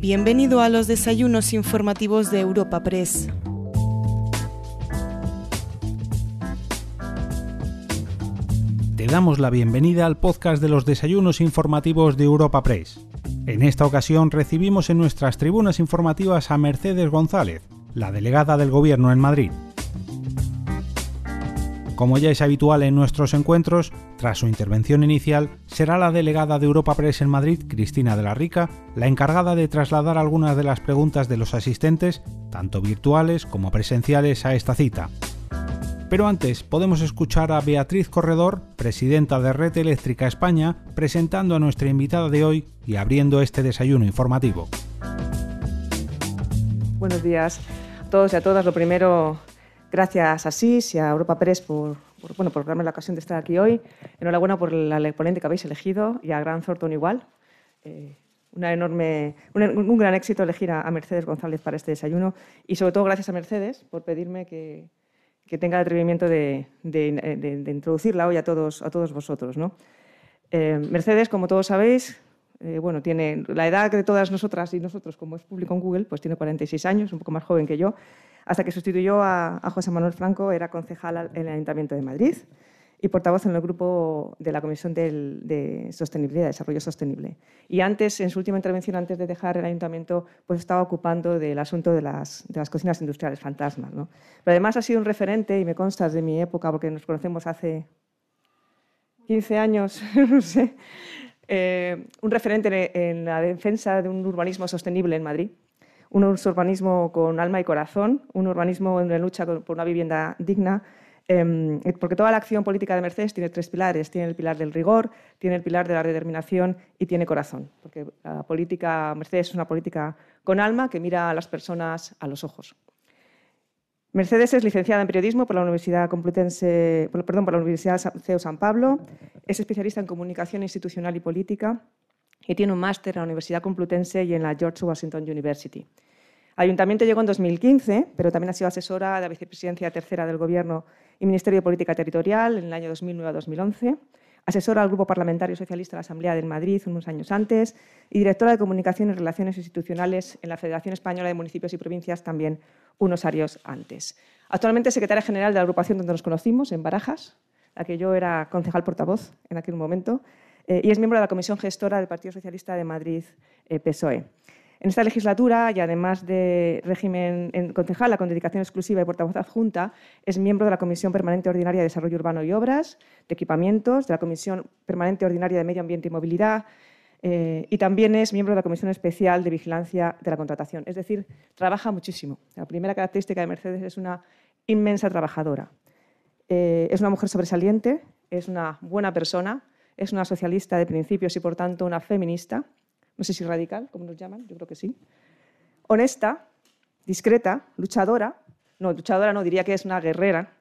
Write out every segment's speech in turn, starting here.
Bienvenido a los desayunos informativos de Europa Press. Te damos la bienvenida al podcast de los desayunos informativos de Europa Press. En esta ocasión recibimos en nuestras tribunas informativas a Mercedes González, la delegada del Gobierno en Madrid. Como ya es habitual en nuestros encuentros, tras su intervención inicial, será la delegada de Europa Press en Madrid, Cristina de la Rica, la encargada de trasladar algunas de las preguntas de los asistentes, tanto virtuales como presenciales, a esta cita. Pero antes podemos escuchar a Beatriz Corredor, presidenta de Red Eléctrica España, presentando a nuestra invitada de hoy y abriendo este desayuno informativo. Buenos días a todos y a todas. Lo primero, Gracias a SIS y a Europa Press por, bueno, por darme la ocasión de estar aquí hoy. Enhorabuena por la ponente que habéis elegido y a Gran Thornton igual. Eh, una enorme, un, gran éxito elegir a, Mercedes González para este desayuno y sobre todo gracias a Mercedes por pedirme que, que tenga el atrevimiento de, de, introducirla hoy a todos, a todos vosotros. ¿no? Eh, Mercedes, como todos sabéis, eh, bueno, tiene la edad de todas nosotras y nosotros, como es público en Google, pues tiene 46 años, un poco más joven que yo hasta que sustituyó a, José Manuel Franco, era concejal en el Ayuntamiento de Madrid y portavoz en el grupo de la Comisión de, Sostenibilidad, Desarrollo Sostenible. Y antes, en su última intervención, antes de dejar el ayuntamiento, pues estaba ocupando del asunto de las, cocinas industriales fantasmas. Pero además ha sido un referente, y me consta de mi época, porque nos conocemos hace 15 años, no sé, eh, un referente en la defensa de un urbanismo sostenible en Madrid un urbanismo con alma y corazón, un urbanismo en la lucha por una vivienda digna, em, porque toda la acción política de Mercedes tiene tres pilares. Tiene el pilar del rigor, tiene el pilar de la determinación y tiene corazón. Porque la política Mercedes es una política con alma que mira a las personas a los ojos. Mercedes es licenciada en periodismo por la Universidad Complutense, perdón, por la Universidad CEU San Pablo, es especialista en comunicación institucional y política y tiene un máster en la Universidad Complutense y en la George Washington University. Ayuntamiento llegó en 2015, pero también ha sido asesora de la vicepresidencia tercera del Gobierno y Ministerio de Política Territorial en el año 2009 a 2011, asesora al Grupo Parlamentario Socialista de la Asamblea de Madrid unos años antes y directora de Comunicación y Relaciones Institucionales en la Federación Española de Municipios y Provincias también unos años antes. Actualmente secretaria general de la agrupación donde nos conocimos, en Barajas, la que yo era concejal portavoz en aquel momento, eh, y es miembro de la Comisión Gestora del Partido Socialista de Madrid, eh, PSOE. En esta legislatura, y además de régimen concejal, con dedicación exclusiva y portavoz adjunta, es miembro de la Comisión Permanente Ordinaria de Desarrollo Urbano y Obras, de Equipamientos, de la Comisión Permanente Ordinaria de Medio Ambiente y Movilidad, eh, y también es miembro de la Comisión Especial de Vigilancia de la Contratación. Es decir, trabaja muchísimo. La primera característica de Mercedes es una inmensa trabajadora. es una mujer sobresaliente, es una buena persona, es una socialista de principios y por tanto una feminista, no sé si radical, como nos llaman, yo creo que sí. Honesta, discreta, luchadora, no, luchadora no, diría que es una guerrera,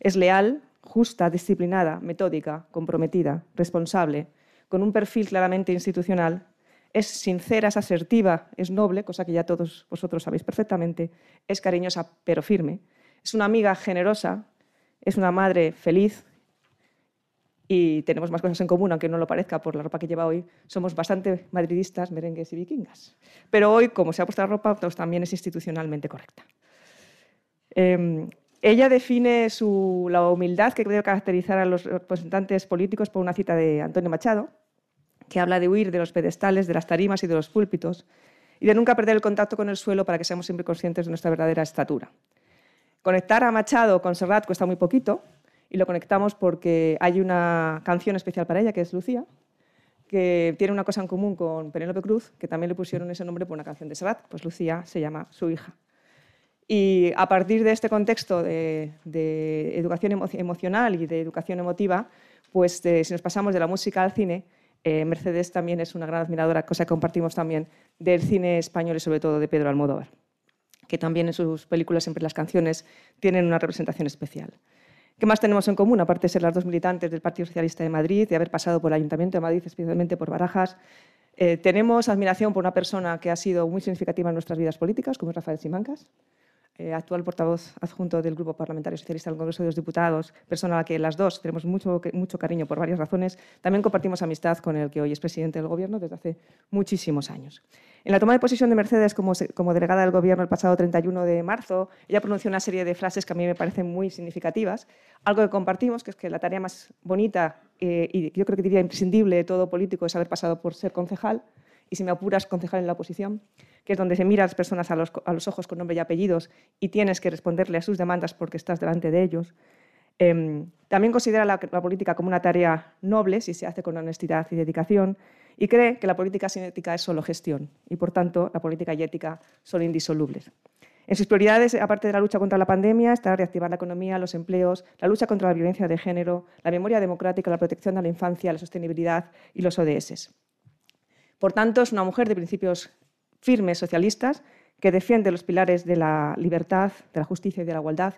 es leal, justa, disciplinada, metódica, comprometida, responsable, con un perfil claramente institucional, es sincera, es asertiva, es noble, cosa que ya todos vosotros sabéis perfectamente, es cariñosa pero firme, es una amiga generosa, es una madre feliz y tenemos más cosas en común, aunque no lo parezca por la ropa que lleva hoy. Somos bastante madridistas, merengues y vikingas. Pero hoy, como se ha puesto la ropa, pues también es institucionalmente correcta. Em, ella define la humildad que debe caracterizar a los representantes políticos por una cita de Antonio Machado, que habla de huir de los pedestales, de las tarimas y de los púlpitos, y de nunca perder el contacto con el suelo para que seamos siempre conscientes de nuestra verdadera estatura. Conectar a Machado con Serrat cuesta muy poquito, y lo conectamos porque hay una canción especial para ella, que es Lucía, que tiene una cosa en común con Penélope Cruz, que también le pusieron ese nombre por una canción de Serrat, pues Lucía se llama su hija. Y a partir de este contexto de, educación emocional y de educación emotiva, pues si nos pasamos de la música al cine, eh, Mercedes también es una gran admiradora, cosa que compartimos también, del cine español y sobre todo de Pedro Almodóvar, que también en sus películas, siempre las canciones, tienen una representación especial. ¿Qué más tenemos en común, aparte de ser las dos militantes del Partido Socialista de Madrid, de haber pasado por el Ayuntamiento de Madrid, especialmente por Barajas? Eh, tenemos admiración por una persona que ha sido muy significativa en nuestras vidas políticas, como es Rafael Simancas, eh, actual portavoz adjunto del Grupo Parlamentario Socialista del Congreso de los Diputados, persona a la que las dos tenemos mucho, mucho cariño por varias razones, también compartimos amistad con el que hoy es presidente del Gobierno desde hace muchísimos años. En la toma de posición de Mercedes como, como, delegada del Gobierno el pasado 31 de marzo, ella pronunció una serie de frases que a mí me parecen muy significativas. Algo que compartimos, que es que la tarea más bonita eh, y yo creo que diría imprescindible de todo político es haber pasado por ser concejal, y si me apuras, concejal en la oposición que es donde se mira a las personas a los, ojos con nombre y apellidos y tienes que responderle a sus demandas porque estás delante de ellos. Em, también considera la, política como una tarea noble si se hace con honestidad y dedicación y cree que la política sin ética es solo gestión y, por tanto, la política y ética son indisolubles. En sus prioridades, aparte de la lucha contra la pandemia, está reactivar la economía, los empleos, la lucha contra la violencia de género, la memoria democrática, la protección de la infancia, la sostenibilidad y los ODS. Por tanto, es una mujer de principios firmes socialistas que defiende los pilares de la libertad, de la justicia y de la igualdad.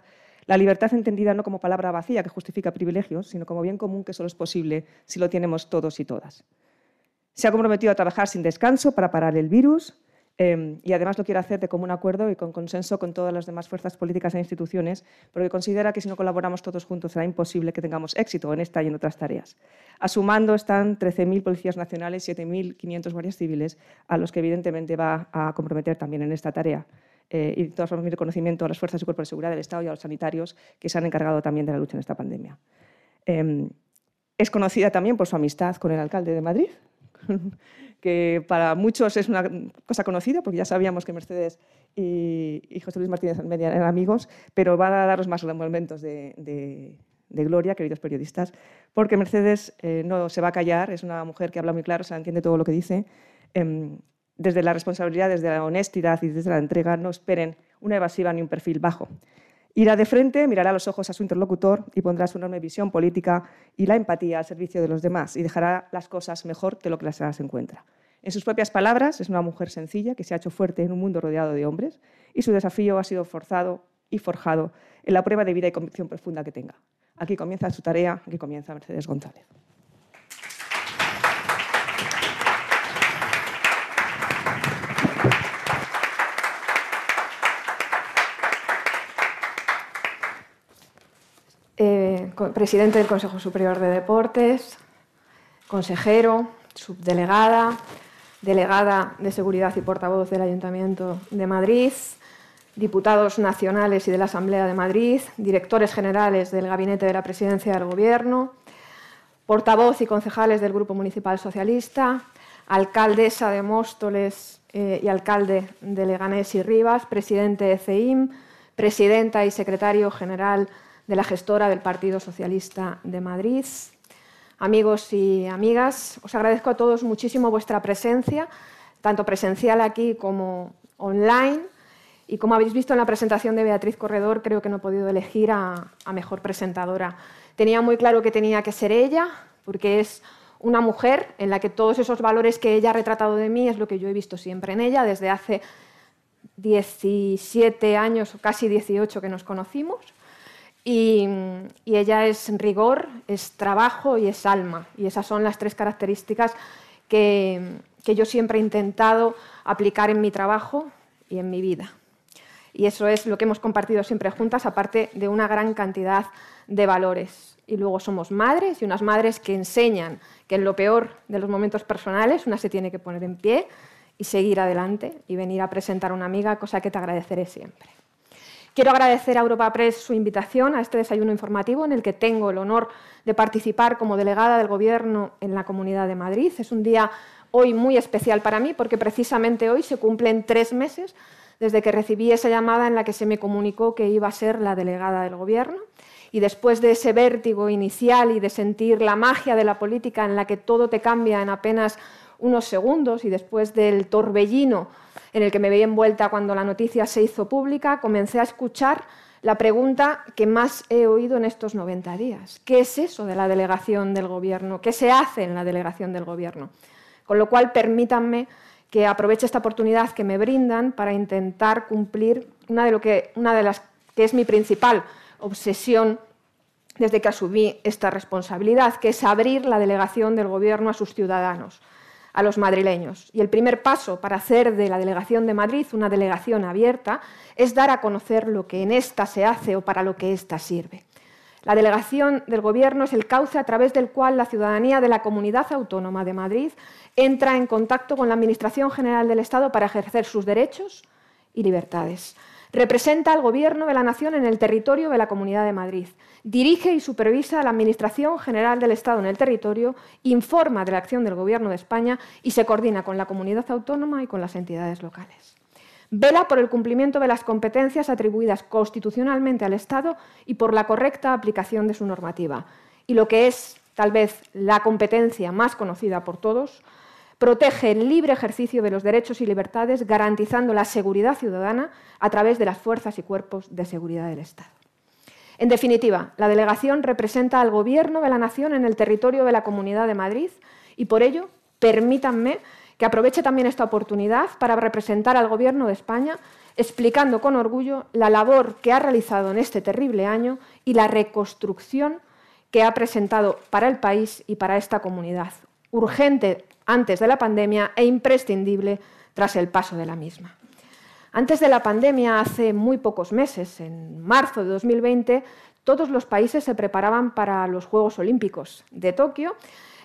La libertad entendida no como palabra vacía que justifica privilegios, sino como bien común que solo es posible si lo tenemos todos y todas. Se ha comprometido a trabajar sin descanso para parar el virus, Em, y además lo quiere hacer de común acuerdo y con consenso con todas las demás fuerzas políticas e instituciones, porque considera que si no colaboramos todos juntos será imposible que tengamos éxito en esta y en otras tareas. A su mando están 13.000 policías nacionales, 7.500 guardias civiles, a los que evidentemente va a comprometer también en esta tarea. Eh, y de todas formas, mi reconocimiento a las fuerzas y cuerpos de seguridad del Estado y a los sanitarios que se han encargado también de la lucha en esta pandemia. Em, es conocida también por su amistad con el alcalde de Madrid, que para muchos es una cosa conocida, porque ya sabíamos que Mercedes y, José Luis Martínez Almeida eran amigos, pero van a daros más momentos de, gloria, queridos periodistas, porque Mercedes eh, no se va a callar, es una mujer que habla muy claro, se entiende todo lo que dice. Em, desde la responsabilidad, desde la honestidad y desde la entrega, no esperen una evasiva ni un perfil bajo. Irá de frente, mirará a los ojos a su interlocutor y pondrá su enorme visión política y la empatía al servicio de los demás y dejará las cosas mejor que lo que las encuentra. En sus propias palabras, es una mujer sencilla que se ha hecho fuerte en un mundo rodeado de hombres y su desafío ha sido forzado y forjado en la prueba de vida y convicción profunda que tenga. Aquí comienza su tarea, aquí comienza Mercedes González. Eh, presidente del Consejo Superior de Deportes, consejero, subdelegada, delegada de Seguridad y portavoz del Ayuntamiento de Madrid, diputados nacionales y de la Asamblea de Madrid, directores generales del Gabinete de la Presidencia del Gobierno, portavoz y concejales del Grupo Municipal Socialista, alcaldesa de Móstoles eh, y alcalde de Leganés y Rivas, presidente de CEIM, presidenta y secretario general de la gestora del Partido Socialista de Madrid. Amigos y amigas, os agradezco a todos muchísimo vuestra presencia, tanto presencial aquí como online. Y como habéis visto en la presentación de Beatriz Corredor, creo que no he podido elegir a, mejor presentadora. Tenía muy claro que tenía que ser ella, porque es una mujer en la que todos esos valores que ella ha retratado de mí es lo que yo he visto siempre en ella desde hace 17 años o casi 18 que nos conocimos. Y, ella es rigor, es trabajo y es alma. Y esas son las tres características que, yo siempre he intentado aplicar en mi trabajo y en mi vida. Y eso es lo que hemos compartido siempre juntas, aparte de una gran cantidad de valores. Y luego somos madres y unas madres que enseñan que en lo peor de los momentos personales una se tiene que poner en pie y seguir adelante y venir a presentar a una amiga, cosa que te agradeceré siempre. Quiero agradecer a Europa Press su invitación a este desayuno informativo en el que tengo el honor de participar como delegada del Gobierno en la Comunidad de Madrid. Es un día hoy muy especial para mí porque precisamente hoy se cumplen tres meses desde que recibí esa llamada en la que se me comunicó que iba a ser la delegada del Gobierno. Y después de ese vértigo inicial y de sentir la magia de la política en la que todo te cambia en apenas unos segundos y después del torbellino en el que me veía envuelta cuando la noticia se hizo pública, comencé a escuchar la pregunta que más he oído en estos 90 días. ¿Qué es eso de la delegación del Gobierno? ¿Qué se hace en la delegación del Gobierno? Con lo cual, permítanme que aproveche esta oportunidad que me brindan para intentar cumplir una de, lo que, una de las que es mi principal obsesión desde que asumí esta responsabilidad, que es abrir la delegación del Gobierno a sus ciudadanos a los madrileños. Y el primer paso para hacer de la Delegación de Madrid una delegación abierta es dar a conocer lo que en esta se hace o para lo que ésta sirve. La delegación del Gobierno es el cauce a través del cual la ciudadanía de la Comunidad Autónoma de Madrid entra en contacto con la Administración General del Estado para ejercer sus derechos y libertades. Representa al Gobierno de la Nación en el territorio de la Comunidad de Madrid. Dirige y supervisa la Administración General del Estado en el territorio, informa de la acción del Gobierno de España y se coordina con la comunidad autónoma y con las entidades locales. Vela por el cumplimiento de las competencias atribuidas constitucionalmente al Estado y por la correcta aplicación de su normativa. Y lo que es tal vez la competencia más conocida por todos, Protege el libre ejercicio de los derechos y libertades, garantizando la seguridad ciudadana a través de las fuerzas y cuerpos de seguridad del Estado. En definitiva, la delegación representa al Gobierno de la Nación en el territorio de la Comunidad de Madrid y por ello, permítanme que aproveche también esta oportunidad para representar al Gobierno de España explicando con orgullo la labor que ha realizado en este terrible año y la reconstrucción que ha presentado para el país y para esta comunidad. Urgente antes de la pandemia e imprescindible tras el paso de la misma. Antes de la pandemia, hace muy pocos meses, en marzo de 2020, todos los países se preparaban para los Juegos Olímpicos de Tokio.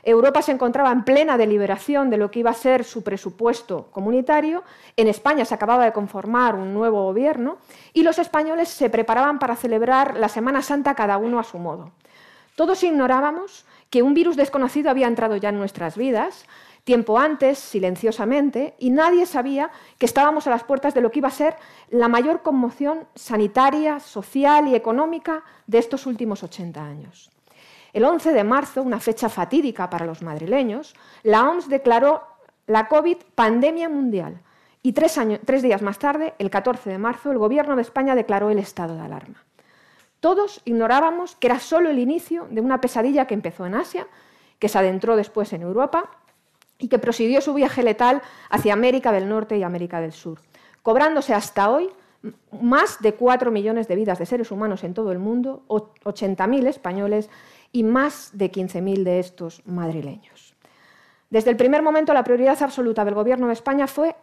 Europa se encontraba en plena deliberación de lo que iba a ser su presupuesto comunitario. En España se acababa de conformar un nuevo gobierno y los españoles se preparaban para celebrar la Semana Santa cada uno a su modo. Todos ignorábamos que un virus desconocido había entrado ya en nuestras vidas, tiempo antes, silenciosamente, y nadie sabía que estábamos a las puertas de lo que iba a ser la mayor conmoción sanitaria, social y económica de estos últimos 80 años. El 11 de marzo, una fecha fatídica para los madrileños, la OMS declaró la COVID pandemia mundial y tres, días más tarde, el 14 de marzo, el Gobierno de España declaró el estado de alarma. Todos ignorábamos que era solo el inicio de una pesadilla que empezó en Asia, que se adentró después en Europa y que prosiguió su viaje letal hacia América del Norte y América del Sur, cobrándose hasta hoy más de 4 millones de vidas de seres humanos en todo el mundo, 80.000 españoles y más de 15.000 de estos madrileños. Desde el primer momento, la prioridad absoluta del Gobierno de España fue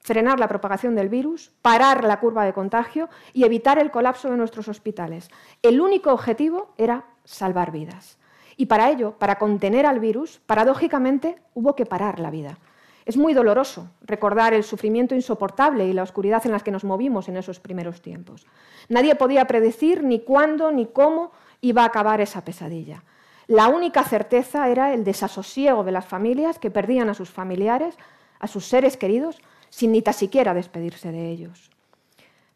frenar la propagación del virus, parar la curva de contagio y evitar el colapso de nuestros hospitales. El único objetivo era salvar vidas. Y para ello, para contener al virus, paradójicamente hubo que parar la vida. Es muy doloroso recordar el sufrimiento insoportable y la oscuridad en las que nos movimos en esos primeros tiempos. Nadie podía predecir ni cuándo ni cómo iba a acabar esa pesadilla. La única certeza era el desasosiego de las familias que perdían a sus familiares, a sus seres queridos, sin ni tan siquiera despedirse de ellos.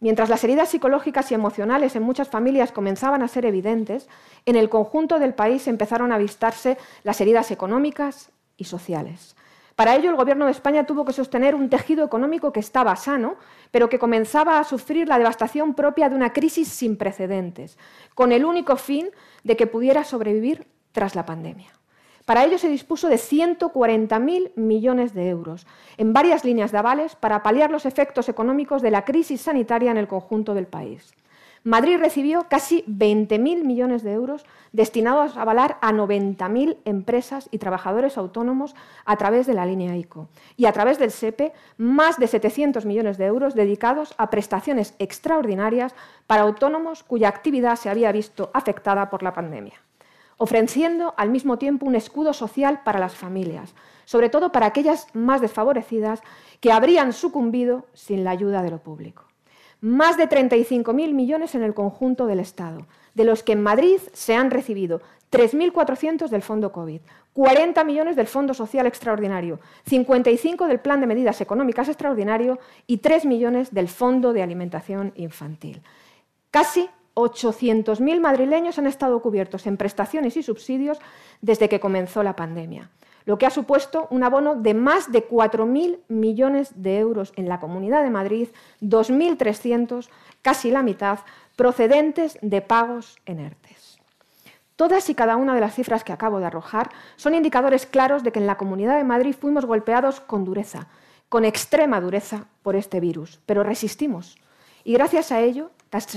Mientras las heridas psicológicas y emocionales en muchas familias comenzaban a ser evidentes, en el conjunto del país empezaron a avistarse las heridas económicas y sociales. Para ello, el Gobierno de España tuvo que sostener un tejido económico que estaba sano, pero que comenzaba a sufrir la devastación propia de una crisis sin precedentes, con el único fin de que pudiera sobrevivir tras la pandemia. Para ello se dispuso de 140.000 millones de euros en varias líneas de avales para paliar los efectos económicos de la crisis sanitaria en el conjunto del país. Madrid recibió casi 20.000 millones de euros destinados a avalar a 90.000 empresas y trabajadores autónomos a través de la línea ICO y a través del SEPE más de 700 millones de euros dedicados a prestaciones extraordinarias para autónomos cuya actividad se había visto afectada por la pandemia ofreciendo al mismo tiempo un escudo social para las familias, sobre todo para aquellas más desfavorecidas que habrían sucumbido sin la ayuda de lo público. Más de 35.000 millones en el conjunto del Estado, de los que en Madrid se han recibido 3.400 del Fondo COVID, 40 millones del Fondo Social Extraordinario, 55 del Plan de Medidas Económicas Extraordinario y 3 millones del Fondo de Alimentación Infantil. Casi 800.000 madrileños han estado cubiertos en prestaciones y subsidios desde que comenzó la pandemia, lo que ha supuesto un abono de más de 4.000 millones de euros en la Comunidad de Madrid, 2.300, casi la mitad, procedentes de pagos en ERTES. Todas y cada una de las cifras que acabo de arrojar son indicadores claros de que en la Comunidad de Madrid fuimos golpeados con dureza, con extrema dureza por este virus, pero resistimos. Y gracias a ello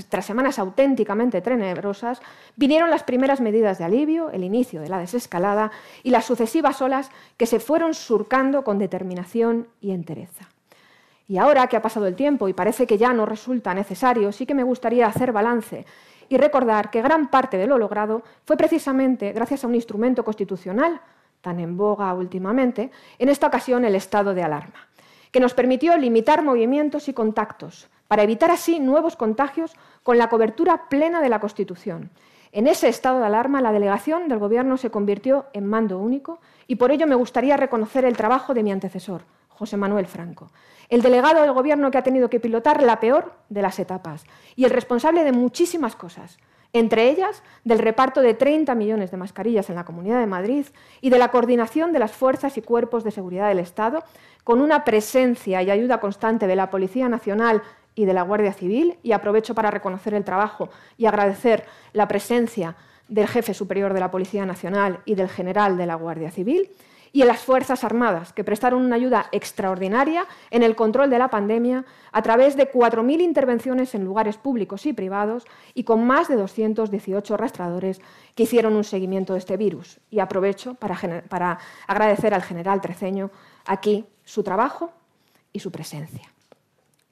tras semanas auténticamente tenebrosas, vinieron las primeras medidas de alivio, el inicio de la desescalada y las sucesivas olas que se fueron surcando con determinación y entereza. Y ahora que ha pasado el tiempo y parece que ya no resulta necesario, sí que me gustaría hacer balance y recordar que gran parte de lo logrado fue precisamente gracias a un instrumento constitucional, tan en boga últimamente, en esta ocasión el estado de alarma, que nos permitió limitar movimientos y contactos, para evitar así nuevos contagios con la cobertura plena de la Constitución. En ese estado de alarma, la delegación del Gobierno se convirtió en mando único y por ello me gustaría reconocer el trabajo de mi antecesor, José Manuel Franco, el delegado del Gobierno que ha tenido que pilotar la peor de las etapas y el responsable de muchísimas cosas, entre ellas del reparto de 30 millones de mascarillas en la Comunidad de Madrid y de la coordinación de las fuerzas y cuerpos de seguridad del Estado, con una presencia y ayuda constante de la Policía Nacional y de la Guardia Civil y aprovecho para reconocer el trabajo y agradecer la presencia del jefe superior de la Policía Nacional y del general de la Guardia Civil y en las Fuerzas Armadas, que prestaron una ayuda extraordinaria en el control de la pandemia a través de 4.000 intervenciones en lugares públicos y privados y con más de 218 rastradores que hicieron un seguimiento de este virus. Y aprovecho para, para agradecer al general Treceño aquí su trabajo y su presencia.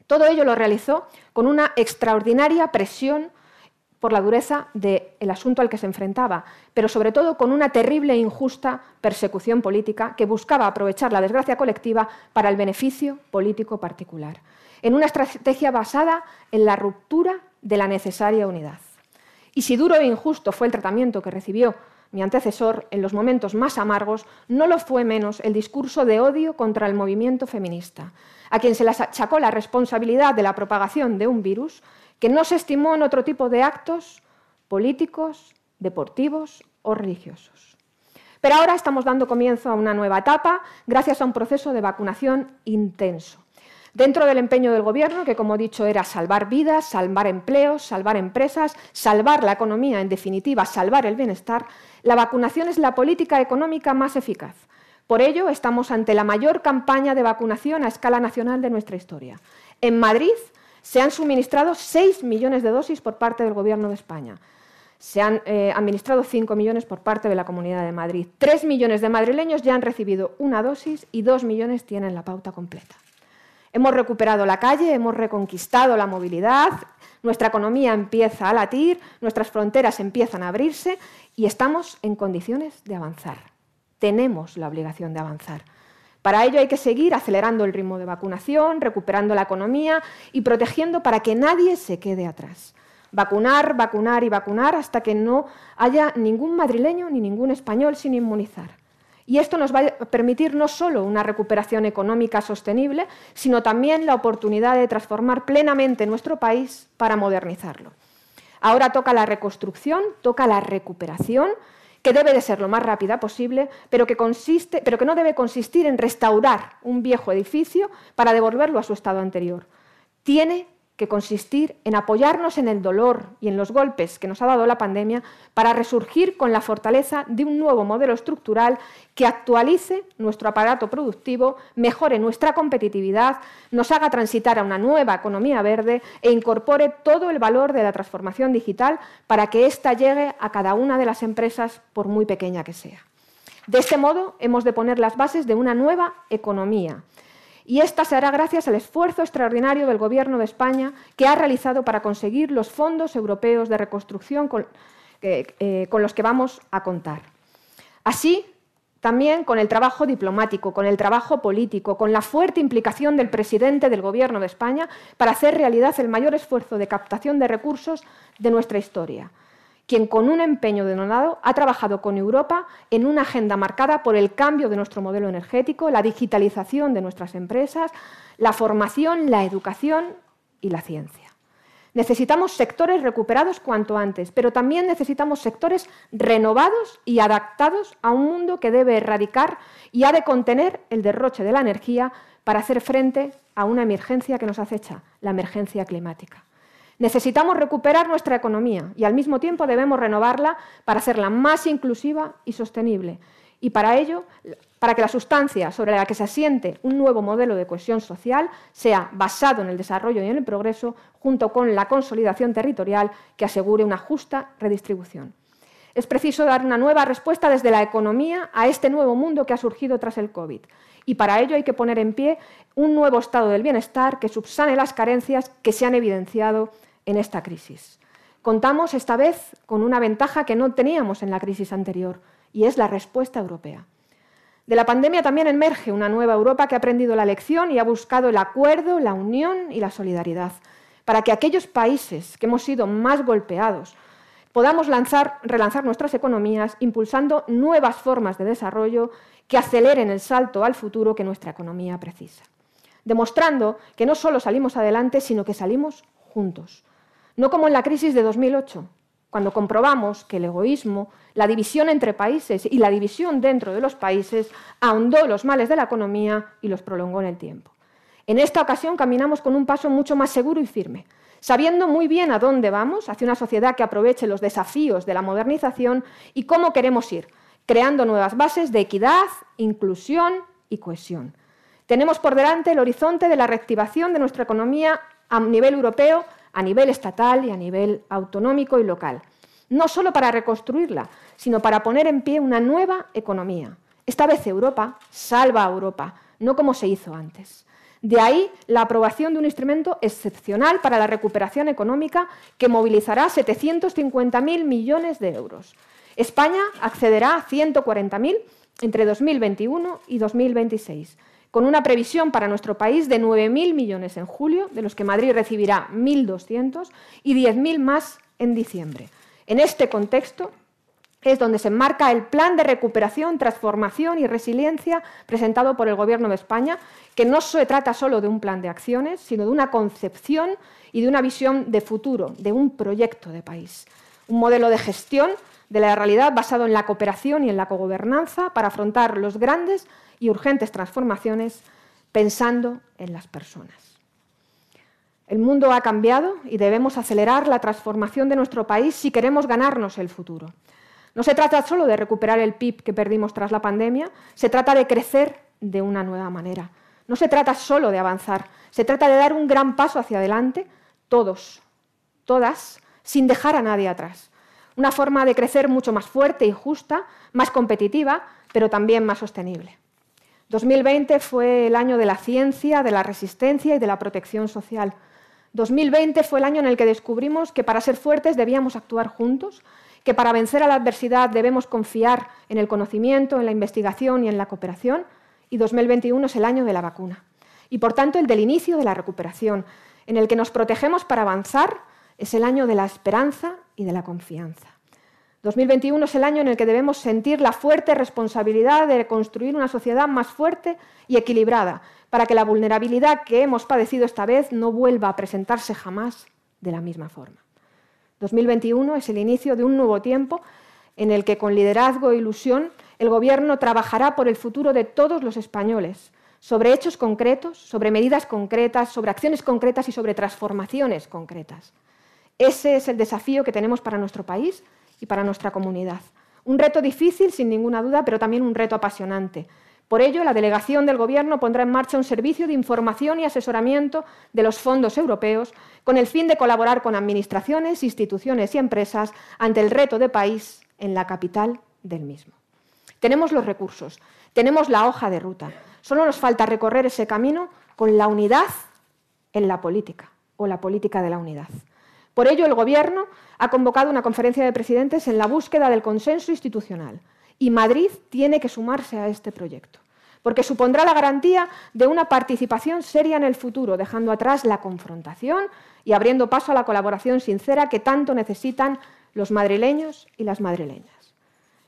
Todo ello lo realizó con una extraordinaria presión por la dureza del asunto al que se enfrentaba, pero sobre todo con una terrible e injusta persecución política que buscaba aprovechar la desgracia colectiva para el beneficio político particular, en una estrategia basada en la ruptura de la necesaria unidad. Y si duro e injusto fue el tratamiento que recibió mi antecesor en los momentos más amargos, no lo fue menos el discurso de odio contra el movimiento feminista, a quien se le achacó la responsabilidad de la propagación de un virus que no se estimó en otro tipo de actos políticos, deportivos o religiosos. Pero ahora estamos dando comienzo a una nueva etapa gracias a un proceso de vacunación intenso. Dentro del empeño del Gobierno, que como he dicho era salvar vidas, salvar empleos, salvar empresas, salvar la economía, en definitiva, salvar el bienestar, la vacunación es la política económica más eficaz. Por ello, estamos ante la mayor campaña de vacunación a escala nacional de nuestra historia. En Madrid se han suministrado 6 millones de dosis por parte del Gobierno de España. Se han eh, administrado 5 millones por parte de la Comunidad de Madrid. 3 millones de madrileños ya han recibido una dosis y 2 millones tienen la pauta completa. Hemos recuperado la calle, hemos reconquistado la movilidad, nuestra economía empieza a latir, nuestras fronteras empiezan a abrirse y estamos en condiciones de avanzar. Tenemos la obligación de avanzar. Para ello hay que seguir acelerando el ritmo de vacunación, recuperando la economía y protegiendo para que nadie se quede atrás. Vacunar, vacunar y vacunar hasta que no haya ningún madrileño ni ningún español sin inmunizar. Y esto nos va a permitir no solo una recuperación económica sostenible, sino también la oportunidad de transformar plenamente nuestro país para modernizarlo. Ahora toca la reconstrucción, toca la recuperación, que debe de ser lo más rápida posible, pero que, consiste, pero que no debe consistir en restaurar un viejo edificio para devolverlo a su estado anterior. Tiene que consistir en apoyarnos en el dolor y en los golpes que nos ha dado la pandemia para resurgir con la fortaleza de un nuevo modelo estructural que actualice nuestro aparato productivo, mejore nuestra competitividad, nos haga transitar a una nueva economía verde e incorpore todo el valor de la transformación digital para que ésta llegue a cada una de las empresas, por muy pequeña que sea. De este modo, hemos de poner las bases de una nueva economía y esta se hará gracias al esfuerzo extraordinario del Gobierno de España que ha realizado para conseguir los fondos europeos de reconstrucción con, eh, con los que vamos a contar. Así, también con el trabajo diplomático, con el trabajo político, con la fuerte implicación del presidente del Gobierno de España para hacer realidad el mayor esfuerzo de captación de recursos de nuestra historia quien con un empeño denodado ha trabajado con Europa en una agenda marcada por el cambio de nuestro modelo energético, la digitalización de nuestras empresas, la formación, la educación y la ciencia. Necesitamos sectores recuperados cuanto antes, pero también necesitamos sectores renovados y adaptados a un mundo que debe erradicar y ha de contener el derroche de la energía para hacer frente a una emergencia que nos acecha, la emergencia climática. Necesitamos recuperar nuestra economía y al mismo tiempo debemos renovarla para hacerla más inclusiva y sostenible. Y para ello, para que la sustancia sobre la que se asiente un nuevo modelo de cohesión social sea basado en el desarrollo y en el progreso, junto con la consolidación territorial que asegure una justa redistribución. Es preciso dar una nueva respuesta desde la economía a este nuevo mundo que ha surgido tras el COVID. Y para ello hay que poner en pie un nuevo estado del bienestar que subsane las carencias que se han evidenciado en esta crisis. Contamos esta vez con una ventaja que no teníamos en la crisis anterior, y es la respuesta europea. De la pandemia también emerge una nueva Europa que ha aprendido la lección y ha buscado el acuerdo, la unión y la solidaridad, para que aquellos países que hemos sido más golpeados podamos relanzar nuestras economías impulsando nuevas formas de desarrollo que aceleren el salto al futuro que nuestra economía precisa, demostrando que no solo salimos adelante, sino que salimos juntos. No como en la crisis de 2008, cuando comprobamos que el egoísmo, la división entre países y la división dentro de los países ahondó los males de la economía y los prolongó en el tiempo. En esta ocasión caminamos con un paso mucho más seguro y firme, sabiendo muy bien a dónde vamos, hacia una sociedad que aproveche los desafíos de la modernización y cómo queremos ir, creando nuevas bases de equidad, inclusión y cohesión. Tenemos por delante el horizonte de la reactivación de nuestra economía a nivel europeo, a nivel estatal y a nivel autonómico y local. No solo para reconstruirla, sino para poner en pie una nueva economía. Esta vez Europa salva a Europa, no como se hizo antes. De ahí la aprobación de un instrumento excepcional para la recuperación económica que movilizará 750.000 millones de euros. España accederá a 140.000 entre 2021 y 2026, con una previsión para nuestro país de 9.000 millones en julio, de los que Madrid recibirá 1.200 y 10.000 más en diciembre. En este contexto, es donde se enmarca el plan de recuperación, transformación y resiliencia presentado por el Gobierno de España, que no se trata solo de un plan de acciones, sino de una concepción y de una visión de futuro, de un proyecto de país. Un modelo de gestión de la realidad basado en la cooperación y en la cogobernanza para afrontar los grandes y urgentes transformaciones pensando en las personas. El mundo ha cambiado y debemos acelerar la transformación de nuestro país si queremos ganarnos el futuro. No se trata solo de recuperar el PIB que perdimos tras la pandemia, se trata de crecer de una nueva manera. No se trata solo de avanzar, se trata de dar un gran paso hacia adelante, todos, todas, sin dejar a nadie atrás. Una forma de crecer mucho más fuerte y justa, más competitiva, pero también más sostenible. 2020 fue el año de la ciencia, de la resistencia y de la protección social. 2020 fue el año en el que descubrimos que para ser fuertes debíamos actuar juntos, que para vencer a la adversidad debemos confiar en el conocimiento, en la investigación y en la cooperación, y 2021 es el año de la vacuna. Y por tanto el del inicio de la recuperación, en el que nos protegemos para avanzar, es el año de la esperanza y de la confianza. 2021 es el año en el que debemos sentir la fuerte responsabilidad de construir una sociedad más fuerte y equilibrada, para que la vulnerabilidad que hemos padecido esta vez no vuelva a presentarse jamás de la misma forma. 2021 es el inicio de un nuevo tiempo en el que con liderazgo e ilusión el Gobierno trabajará por el futuro de todos los españoles, sobre hechos concretos, sobre medidas concretas, sobre acciones concretas y sobre transformaciones concretas. Ese es el desafío que tenemos para nuestro país y para nuestra comunidad. Un reto difícil, sin ninguna duda, pero también un reto apasionante, por ello, la delegación del Gobierno pondrá en marcha un servicio de información y asesoramiento de los fondos europeos con el fin de colaborar con administraciones, instituciones y empresas ante el reto de país en la capital del mismo. Tenemos los recursos, tenemos la hoja de ruta. Solo nos falta recorrer ese camino con la unidad en la política o la política de la unidad. Por ello, el Gobierno ha convocado una conferencia de presidentes en la búsqueda del consenso institucional y Madrid tiene que sumarse a este proyecto, porque supondrá la garantía de una participación seria en el futuro, dejando atrás la confrontación y abriendo paso a la colaboración sincera que tanto necesitan los madrileños y las madrileñas.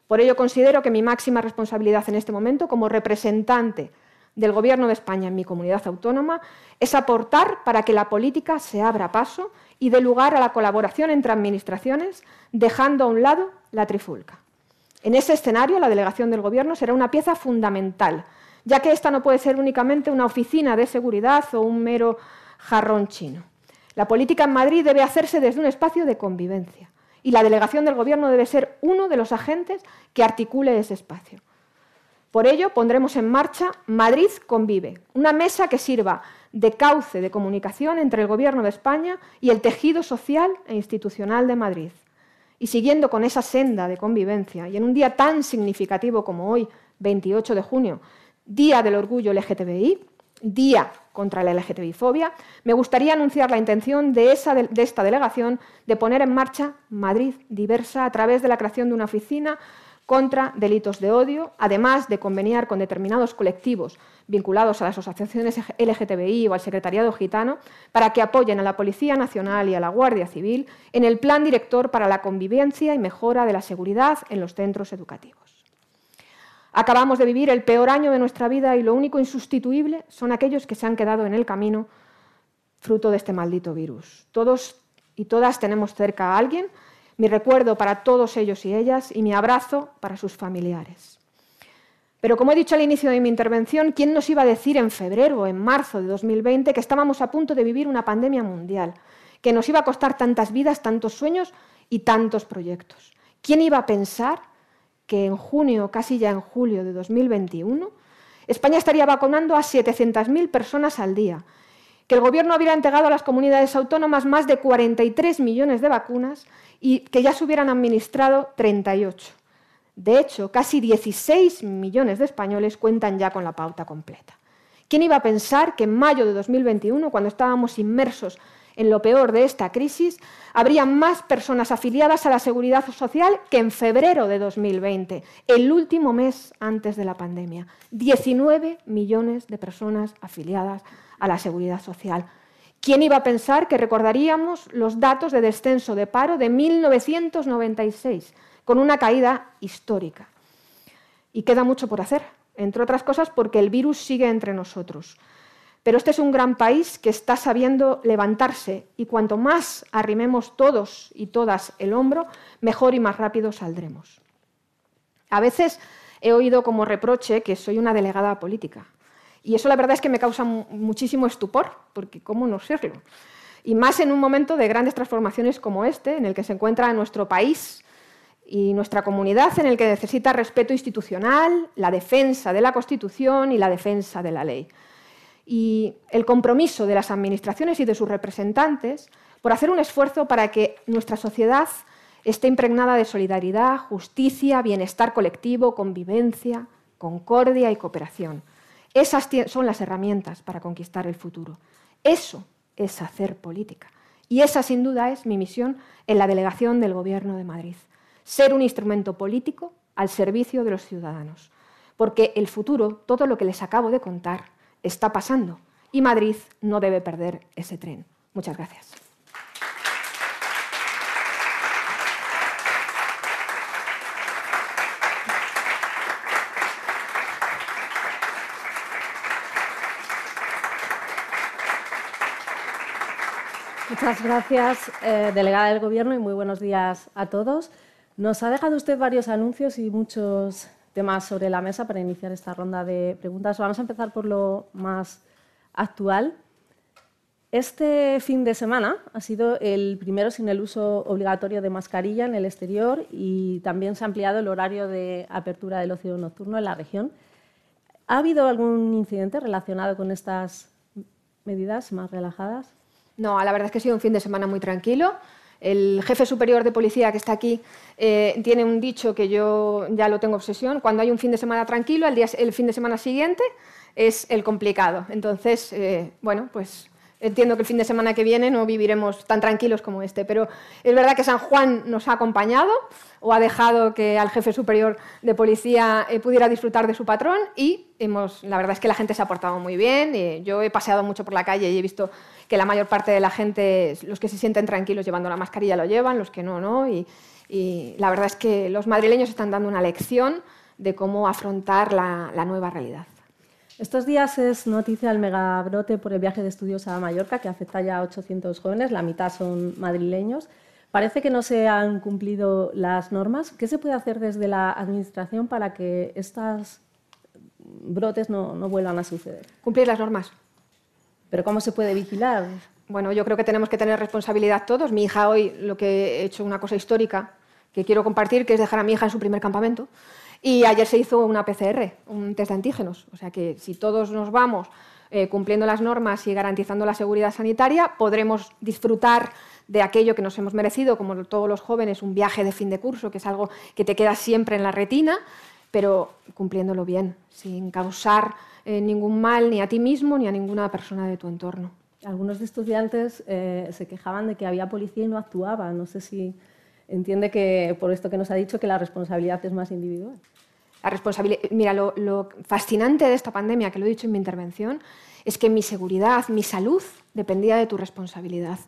Por ello considero que mi máxima responsabilidad en este momento como representante del Gobierno de España en mi comunidad autónoma es aportar para que la política se abra paso y dé lugar a la colaboración entre administraciones, dejando a un lado la trifulca. En ese escenario, la delegación del Gobierno será una pieza fundamental, ya que esta no puede ser únicamente una oficina de seguridad o un mero jarrón chino. La política en Madrid debe hacerse desde un espacio de convivencia y la delegación del Gobierno debe ser uno de los agentes que articule ese espacio. Por ello, pondremos en marcha Madrid Convive, una mesa que sirva de cauce de comunicación entre el Gobierno de España y el tejido social e institucional de Madrid. Y siguiendo con esa senda de convivencia, y en un día tan significativo como hoy, 28 de junio, Día del Orgullo LGTBI, Día contra la LGTBI-fobia, me gustaría anunciar la intención de, de, esta delegación de poner en marcha Madrid Diversa a través de la creación de una oficina contra delitos de odio, además de conveniar con determinados colectivos vinculados a las asociaciones LGTBI o al Secretariado Gitano para que apoyen a la Policía Nacional y a la Guardia Civil en el Plan Director para la Convivencia y Mejora de la Seguridad en los Centros Educativos. Acabamos de vivir el peor año de nuestra vida y lo único insustituible son aquellos que se han quedado en el camino fruto de este maldito virus. Todos y todas tenemos cerca a alguien mi recuerdo para todos ellos y ellas y mi abrazo para sus familiares. Pero como he dicho al inicio de mi intervención, ¿quién nos iba a decir en febrero o en marzo de 2020 que estábamos a punto de vivir una pandemia mundial, que nos iba a costar tantas vidas, tantos sueños y tantos proyectos? ¿Quién iba a pensar que en junio, casi ya en julio de 2021, España estaría vacunando a 700.000 personas al día, que el Gobierno hubiera entregado a las comunidades autónomas más de 43 millones de vacunas y que ya se hubieran administrado 38. De hecho, casi 16 millones de españoles cuentan ya con la pauta completa. ¿Quién iba a pensar que en mayo de 2021, cuando estábamos inmersos en lo peor de esta crisis, habría más personas afiliadas a la seguridad social que en febrero de 2020, el último mes antes de la pandemia? 19 millones de personas afiliadas a la seguridad social. ¿Quién iba a pensar que recordaríamos los datos de descenso de paro de 1996, con una caída histórica? Y queda mucho por hacer, entre otras cosas porque el virus sigue entre nosotros. Pero este es un gran país que está sabiendo levantarse y cuanto más arrimemos todos y todas el hombro, mejor y más rápido saldremos. A veces he oído como reproche que soy una delegada política. Y eso la verdad es que me causa muchísimo estupor, porque ¿cómo no serlo? Y más en un momento de grandes transformaciones como este, en el que se encuentra nuestro país y nuestra comunidad, en el que necesita respeto institucional, la defensa de la Constitución y la defensa de la ley. Y el compromiso de las administraciones y de sus representantes por hacer un esfuerzo para que nuestra sociedad esté impregnada de solidaridad, justicia, bienestar colectivo, convivencia, concordia y cooperación. Esas son las herramientas para conquistar el futuro. Eso es hacer política. Y esa, sin duda, es mi misión en la delegación del Gobierno de Madrid. Ser un instrumento político al servicio de los ciudadanos. Porque el futuro, todo lo que les acabo de contar, está pasando. Y Madrid no debe perder ese tren. Muchas gracias. Muchas gracias, eh, delegada del Gobierno, y muy buenos días a todos. Nos ha dejado usted varios anuncios y muchos temas sobre la mesa para iniciar esta ronda de preguntas. Vamos a empezar por lo más actual. Este fin de semana ha sido el primero sin el uso obligatorio de mascarilla en el exterior y también se ha ampliado el horario de apertura del ocio nocturno en la región. ¿Ha habido algún incidente relacionado con estas medidas más relajadas? No, la verdad es que ha sido un fin de semana muy tranquilo. El jefe superior de policía que está aquí eh, tiene un dicho que yo ya lo tengo obsesión. Cuando hay un fin de semana tranquilo, el, día, el fin de semana siguiente es el complicado. Entonces, eh, bueno, pues entiendo que el fin de semana que viene no viviremos tan tranquilos como este, pero es verdad que San Juan nos ha acompañado o ha dejado que al jefe superior de policía eh, pudiera disfrutar de su patrón y hemos, la verdad es que la gente se ha portado muy bien. yo he paseado mucho por la calle y he visto que la mayor parte de la gente, los que se sienten tranquilos llevando la mascarilla lo llevan, los que no, no. Y, la verdad es que los madrileños están dando una lección de cómo afrontar la, nueva realidad. Estos días es noticia el megabrote por el viaje de estudios a Mallorca, que afecta ya a 800 jóvenes, la mitad son madrileños. Parece que no se han cumplido las normas. ¿Qué se puede hacer desde la Administración para que estos brotes no, no vuelvan a suceder? Cumplir las normas. Pero ¿cómo se puede vigilar? Bueno, yo creo que tenemos que tener responsabilidad todos. Mi hija hoy lo que he hecho una cosa histórica que quiero compartir, que es dejar a mi hija en su primer campamento. Y ayer se hizo una PCR, un test de antígenos. O sea que si todos nos vamos eh, cumpliendo las normas y garantizando la seguridad sanitaria, podremos disfrutar de aquello que nos hemos merecido, como todos los jóvenes, un viaje de fin de curso, que es algo que te queda siempre en la retina, pero cumpliéndolo bien, sin causar eh, ningún mal ni a ti mismo ni a ninguna persona de tu entorno. Algunos estudiantes eh, se quejaban de que había policía y no actuaba. No sé si entiende que, por esto que nos ha dicho, que la responsabilidad es más individual. La responsabilidad, mira, lo, fascinante de esta pandemia, que lo he dicho en mi intervención, es que mi seguridad, mi salud dependía de tu responsabilidad.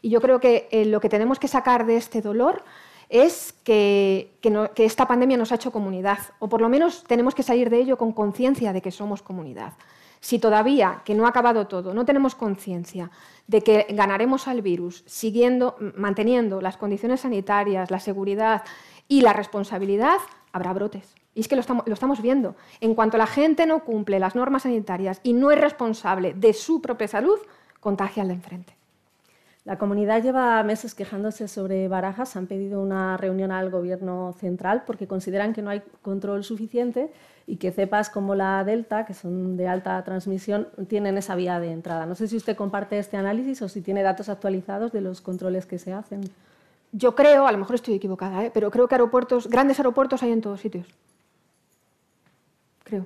Y yo creo que eh, lo que tenemos que sacar de este dolor es que, que, esta pandemia nos ha hecho comunidad, o por lo menos tenemos que salir de ello con conciencia de que somos comunidad. Si todavía, que no ha acabado todo, no tenemos conciencia de que ganaremos al virus siguiendo, manteniendo las condiciones sanitarias, la seguridad y la responsabilidad, habrá brotes. Y es que lo estamos, viendo. En cuanto la gente no cumple las normas sanitarias y no es responsable de su propia salud, contagia al de enfrente. La comunidad lleva meses quejándose sobre Barajas. Han pedido una reunión al Gobierno central porque consideran que no hay control suficiente y que cepas como la Delta, que son de alta transmisión, tienen esa vía de entrada. No sé si usted comparte este análisis o si tiene datos actualizados de los controles que se hacen. Yo creo, a lo mejor estoy equivocada, ¿eh? pero creo que aeropuertos, grandes aeropuertos hay en todos sitios. Creo.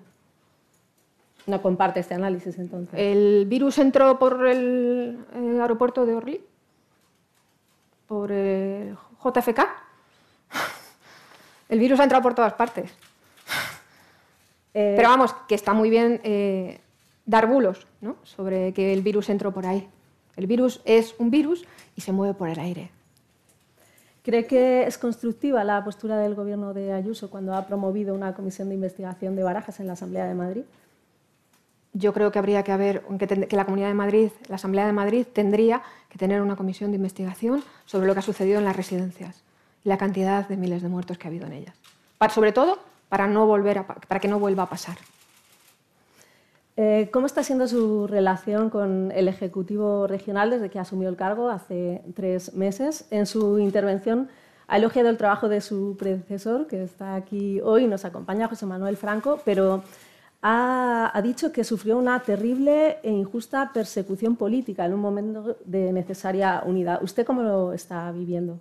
No comparte este análisis entonces. ¿El virus entró por el aeropuerto de Orly? Por JFK. El virus ha entrado por todas partes. Eh, Pero vamos, que está muy bien eh, dar bulos sobre que el virus entró por ahí. El virus es un virus y se mueve por el aire. ¿Cree que es constructiva la postura del gobierno de Ayuso cuando ha promovido una comisión de investigación de barajas en la Asamblea de Madrid? Yo creo que habría que haber, que, la Comunidad de Madrid, la Asamblea de Madrid, tendría que tener una comisión de investigación sobre lo que ha sucedido en las residencias y la cantidad de miles de muertos que ha habido en ellas. sobre todo para, no volver para que no vuelva a pasar. Eh, ¿Cómo está siendo su relación con el Ejecutivo Regional desde que asumió el cargo hace tres meses? En su intervención ha elogiado el trabajo de su predecesor, que está aquí hoy, nos acompaña José Manuel Franco, pero ha, dicho que sufrió una terrible e injusta persecución política en un momento de necesaria unidad. ¿Usted cómo lo está viviendo?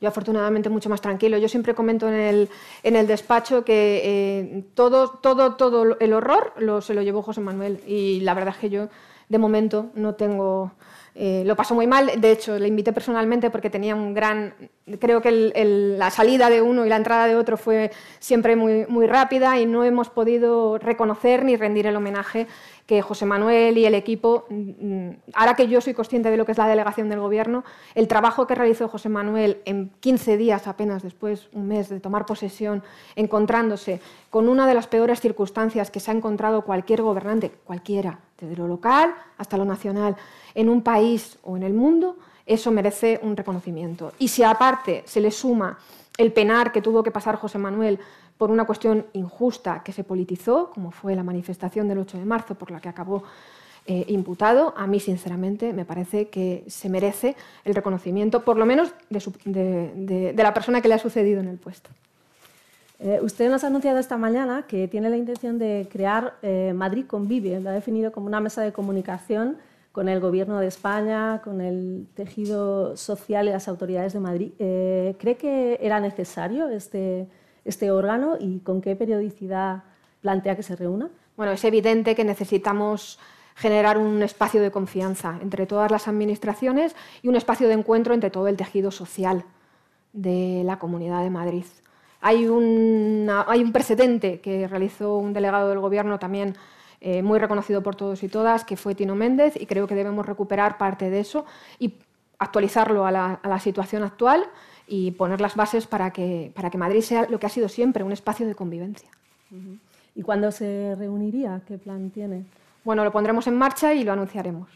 Yo afortunadamente mucho más tranquilo. Yo siempre comento en el, en el despacho que eh, todo, todo, todo el horror se lo llevó José Manuel y la verdad es que yo de momento no tengo eh, lo pasó muy mal, de hecho le invité personalmente porque tenía un gran... Creo que la salida de uno y la entrada de otro fue siempre muy, muy rápida y no hemos podido reconocer ni rendir el homenaje que José Manuel y el equipo, mm, ahora que yo soy consciente de lo que es la delegación del Gobierno, el trabajo que realizó José Manuel en 15 días apenas después, un mes de tomar posesión, encontrándose con una de las peores circunstancias que se ha encontrado cualquier gobernante, cualquiera, desde lo local hasta lo nacional, en un país o en el mundo, eso merece un reconocimiento. Y si aparte se le suma el penar que tuvo que pasar José Manuel por una cuestión injusta que se politizó, como fue la manifestación del 8 de marzo por la que acabó eh, imputado, a mí sinceramente me parece que se merece el reconocimiento, por lo menos de, la persona que le ha sucedido en el puesto. Eh, usted nos ha anunciado esta mañana que tiene la intención de crear eh, Madrid Convive, lo ha definido como una mesa de comunicación con el Gobierno de España, con el tejido social y las autoridades de Madrid. ¿Cree que era necesario este, este órgano y con qué periodicidad plantea que se reúna? Bueno, es evidente que necesitamos generar un espacio de confianza entre todas las administraciones y un espacio de encuentro entre todo el tejido social de la Comunidad de Madrid. Hay, un precedente que realizó un delegado del Gobierno también eh, muy reconocido por todos y todas, que fue Tino Méndez, y creo que debemos recuperar parte de eso y actualizarlo a la situación actual y poner las bases para que, para que Madrid sea lo que ha sido siempre, un espacio de convivencia. ¿Y cuándo se reuniría? ¿Qué plan tiene? Bueno, lo pondremos en marcha y lo anunciaremos.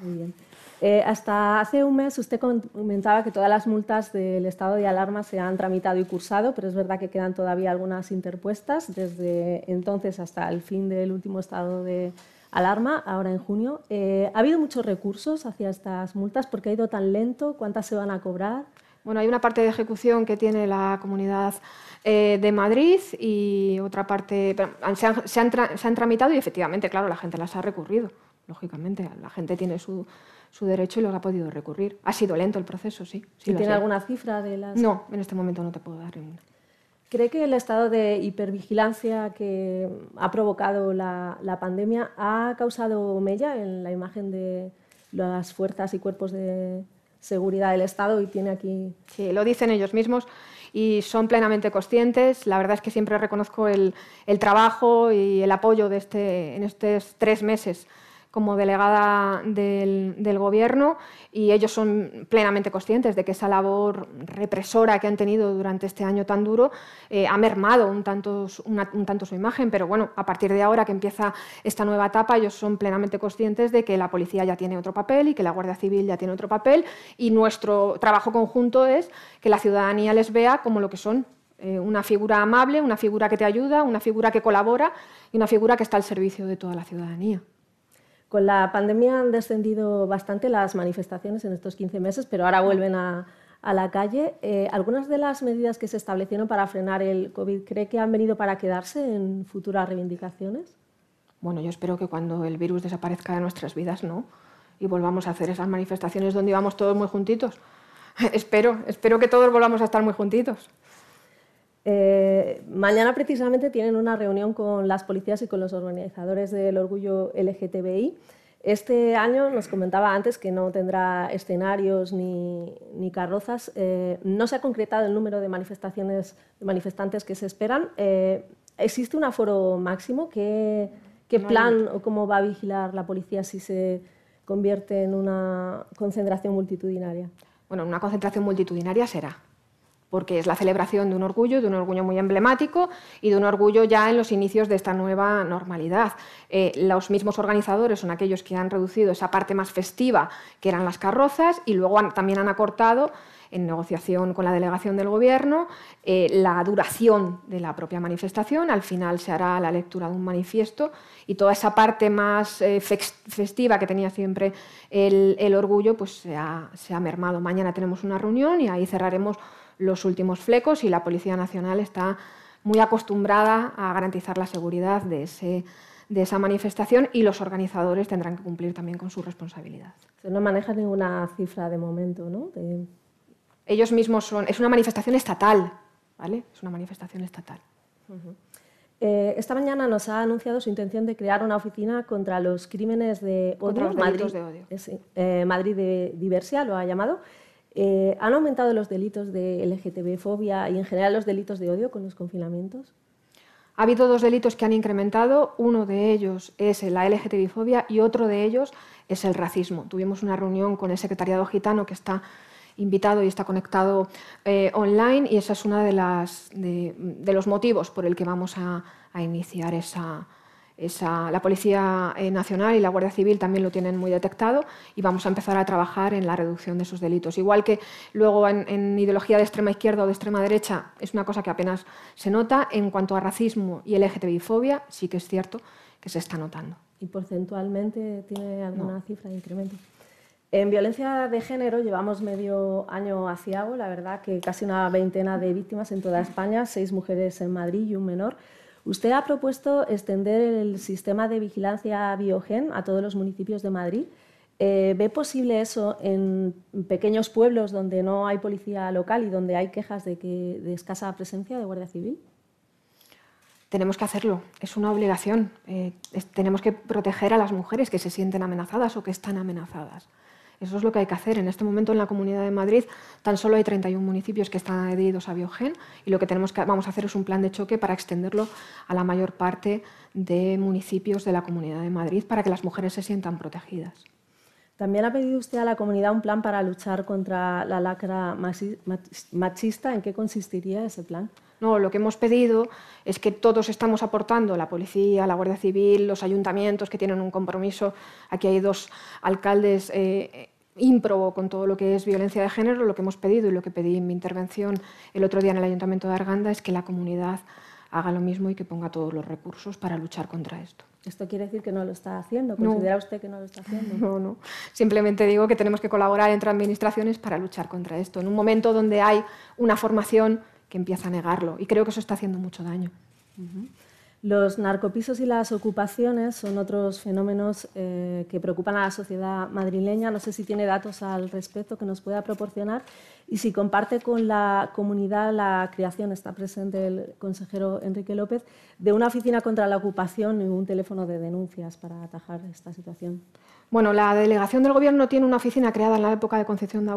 Muy bien. Eh, hasta hace un mes usted comentaba que todas las multas del estado de alarma se han tramitado y cursado, pero es verdad que quedan todavía algunas interpuestas desde entonces hasta el fin del último estado de alarma, ahora en junio. Eh, ¿Ha habido muchos recursos hacia estas multas? ¿Por qué ha ido tan lento? ¿Cuántas se van a cobrar? Bueno, hay una parte de ejecución que tiene la Comunidad eh, de Madrid y otra parte se han, se, han tramitado y efectivamente, claro, la gente las ha recurrido, lógicamente. La gente tiene su, su derecho y los ha podido recurrir. Ha sido lento el proceso, sí. sí ¿Tiene alguna cifra de las...? No, en este momento no te puedo dar ninguna. ¿Cree que el estado de hipervigilancia que ha provocado la, la, pandemia ha causado mella en la imagen de las fuerzas y cuerpos de seguridad del Estado y tiene aquí... Sí, lo dicen ellos mismos y son plenamente conscientes. La verdad es que siempre reconozco el, el trabajo y el apoyo de este, en estos tres meses como delegada del, Gobierno y ellos son plenamente conscientes de que esa labor represora que han tenido durante este año tan duro eh, ha mermado un tanto, un tanto su imagen, pero bueno, a partir de ahora que empieza esta nueva etapa, ellos son plenamente conscientes de que la policía ya tiene otro papel y que la Guardia Civil ya tiene otro papel y nuestro trabajo conjunto es que la ciudadanía les vea como lo que son, eh, una figura amable, una figura que te ayuda, una figura que colabora y una figura que está al servicio de toda la ciudadanía. Con la pandemia han descendido bastante las manifestaciones en estos 15 meses, pero ahora vuelven a, la calle. Eh, ¿Algunas de las medidas que se establecieron para frenar el COVID cree que han venido para quedarse en futuras reivindicaciones? Bueno, yo espero que cuando el virus desaparezca de nuestras vidas, no, y volvamos a hacer esas manifestaciones donde íbamos todos muy juntitos. espero, espero que todos volvamos a estar muy juntitos. Eh, mañana precisamente tienen una reunión con las policías y con los organizadores del orgullo LGTBI. Este año nos comentaba antes que no tendrá escenarios ni, carrozas. Eh, no se ha concretado el número de manifestaciones de manifestantes que se esperan. Eh, ¿Existe un aforo máximo? ¿Qué, qué plan o cómo va a vigilar la policía si se convierte en una concentración multitudinaria? Bueno, una concentración multitudinaria será, porque es la celebración de un orgullo, de un orgullo muy emblemático y de un orgullo ya en los inicios de esta nueva normalidad. Eh, los mismos organizadores son aquellos que han reducido esa parte más festiva, que eran las carrozas, y luego también han acortado, en negociación con la delegación del Gobierno, eh, la duración de la propia manifestación. Al final se hará la lectura de un manifiesto y toda esa parte más eh, festiva que tenía siempre el, orgullo pues se ha mermado. Mañana tenemos una reunión y ahí cerraremos los últimos flecos y la Policía Nacional está muy acostumbrada a garantizar la seguridad de, ese, de esa manifestación y los organizadores tendrán que cumplir también con su responsabilidad. No manejan ninguna cifra de momento, ¿no? Ellos mismos son... Es una manifestación estatal, ¿vale? Es una manifestación estatal. Eh, esta mañana nos ha anunciado su intención de crear una oficina contra los crímenes de odio. Madrid, de odio. Eh, eh, Madrid de Diversia lo ha llamado. Eh, ¿Han aumentado los delitos de LGTB-fobia y en general los delitos de odio con los confinamientos? Ha habido dos delitos que han incrementado. Uno de ellos es la LGTB-fobia y otro de ellos es el racismo. Tuvimos una reunión con el secretariado gitano que está invitado y está conectado eh, online y ese es uno de, de, los motivos por el que vamos a iniciar esa, la Policía eh, Nacional y la Guardia Civil también lo tienen muy detectado y vamos a empezar a trabajar en la reducción de esos delitos. Igual que luego en, ideología de extrema izquierda o de extrema derecha es una cosa que apenas se nota, en cuanto a racismo y LGTBI-fobia sí que es cierto que se está notando. ¿Y porcentualmente tiene alguna cifra de incremento? En violencia de género llevamos medio año hacia la verdad que casi una veintena de víctimas en toda España, seis mujeres en Madrid y un menor. Usted ha propuesto extender el sistema de vigilancia biogen a todos los municipios de Madrid. Eh, ¿Ve posible eso en pequeños pueblos donde no hay policía local y donde hay quejas de, que, escasa presencia de Guardia Civil? Tenemos que hacerlo, es una obligación. Eh, tenemos que proteger a las mujeres que se sienten amenazadas o que están amenazadas. Eso es lo que hay que hacer. En este momento en la Comunidad de Madrid tan solo hay 31 municipios que están adheridos a Biogen y lo que, tenemos que vamos a hacer es un plan de choque para extenderlo a la mayor parte de municipios de la Comunidad de Madrid para que las mujeres se sientan protegidas. También ha pedido usted a la comunidad un plan para luchar contra la lacra machista. ¿En qué consistiría ese plan? No, lo que hemos pedido es que todos estamos aportando, la policía, la Guardia Civil, los ayuntamientos que tienen un compromiso. Aquí hay dos alcaldes eh, ímprobo con todo lo que es violencia de género. Lo que hemos pedido y lo que pedí en mi intervención el otro día en el Ayuntamiento de Arganda es que la comunidad haga lo mismo y que ponga todos los recursos para luchar contra esto. ¿Esto quiere decir que no lo está haciendo? ¿Considera usted que no lo está haciendo? No, no. Simplemente digo que tenemos que colaborar entre administraciones para luchar contra esto, en un momento donde hay una formación que empieza a negarlo. Y creo que eso está haciendo mucho daño. Los narcopisos y las ocupaciones son otros fenómenos eh, que preocupan a la sociedad madrileña. No sé si tiene datos al respecto que nos pueda proporcionar y si comparte con la comunidad la creación, está presente el consejero Enrique López, de una oficina contra la ocupación y un teléfono de denuncias para atajar esta situación. Bueno, la delegación del Gobierno tiene una oficina creada en la época de Concepción de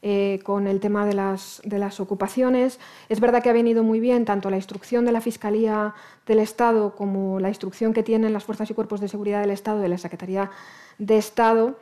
eh, con el tema de las, de las, ocupaciones. Es verdad que ha venido muy bien tanto la instrucción de la Fiscalía del Estado como la instrucción que tienen las fuerzas y cuerpos de seguridad del Estado de la Secretaría de Estado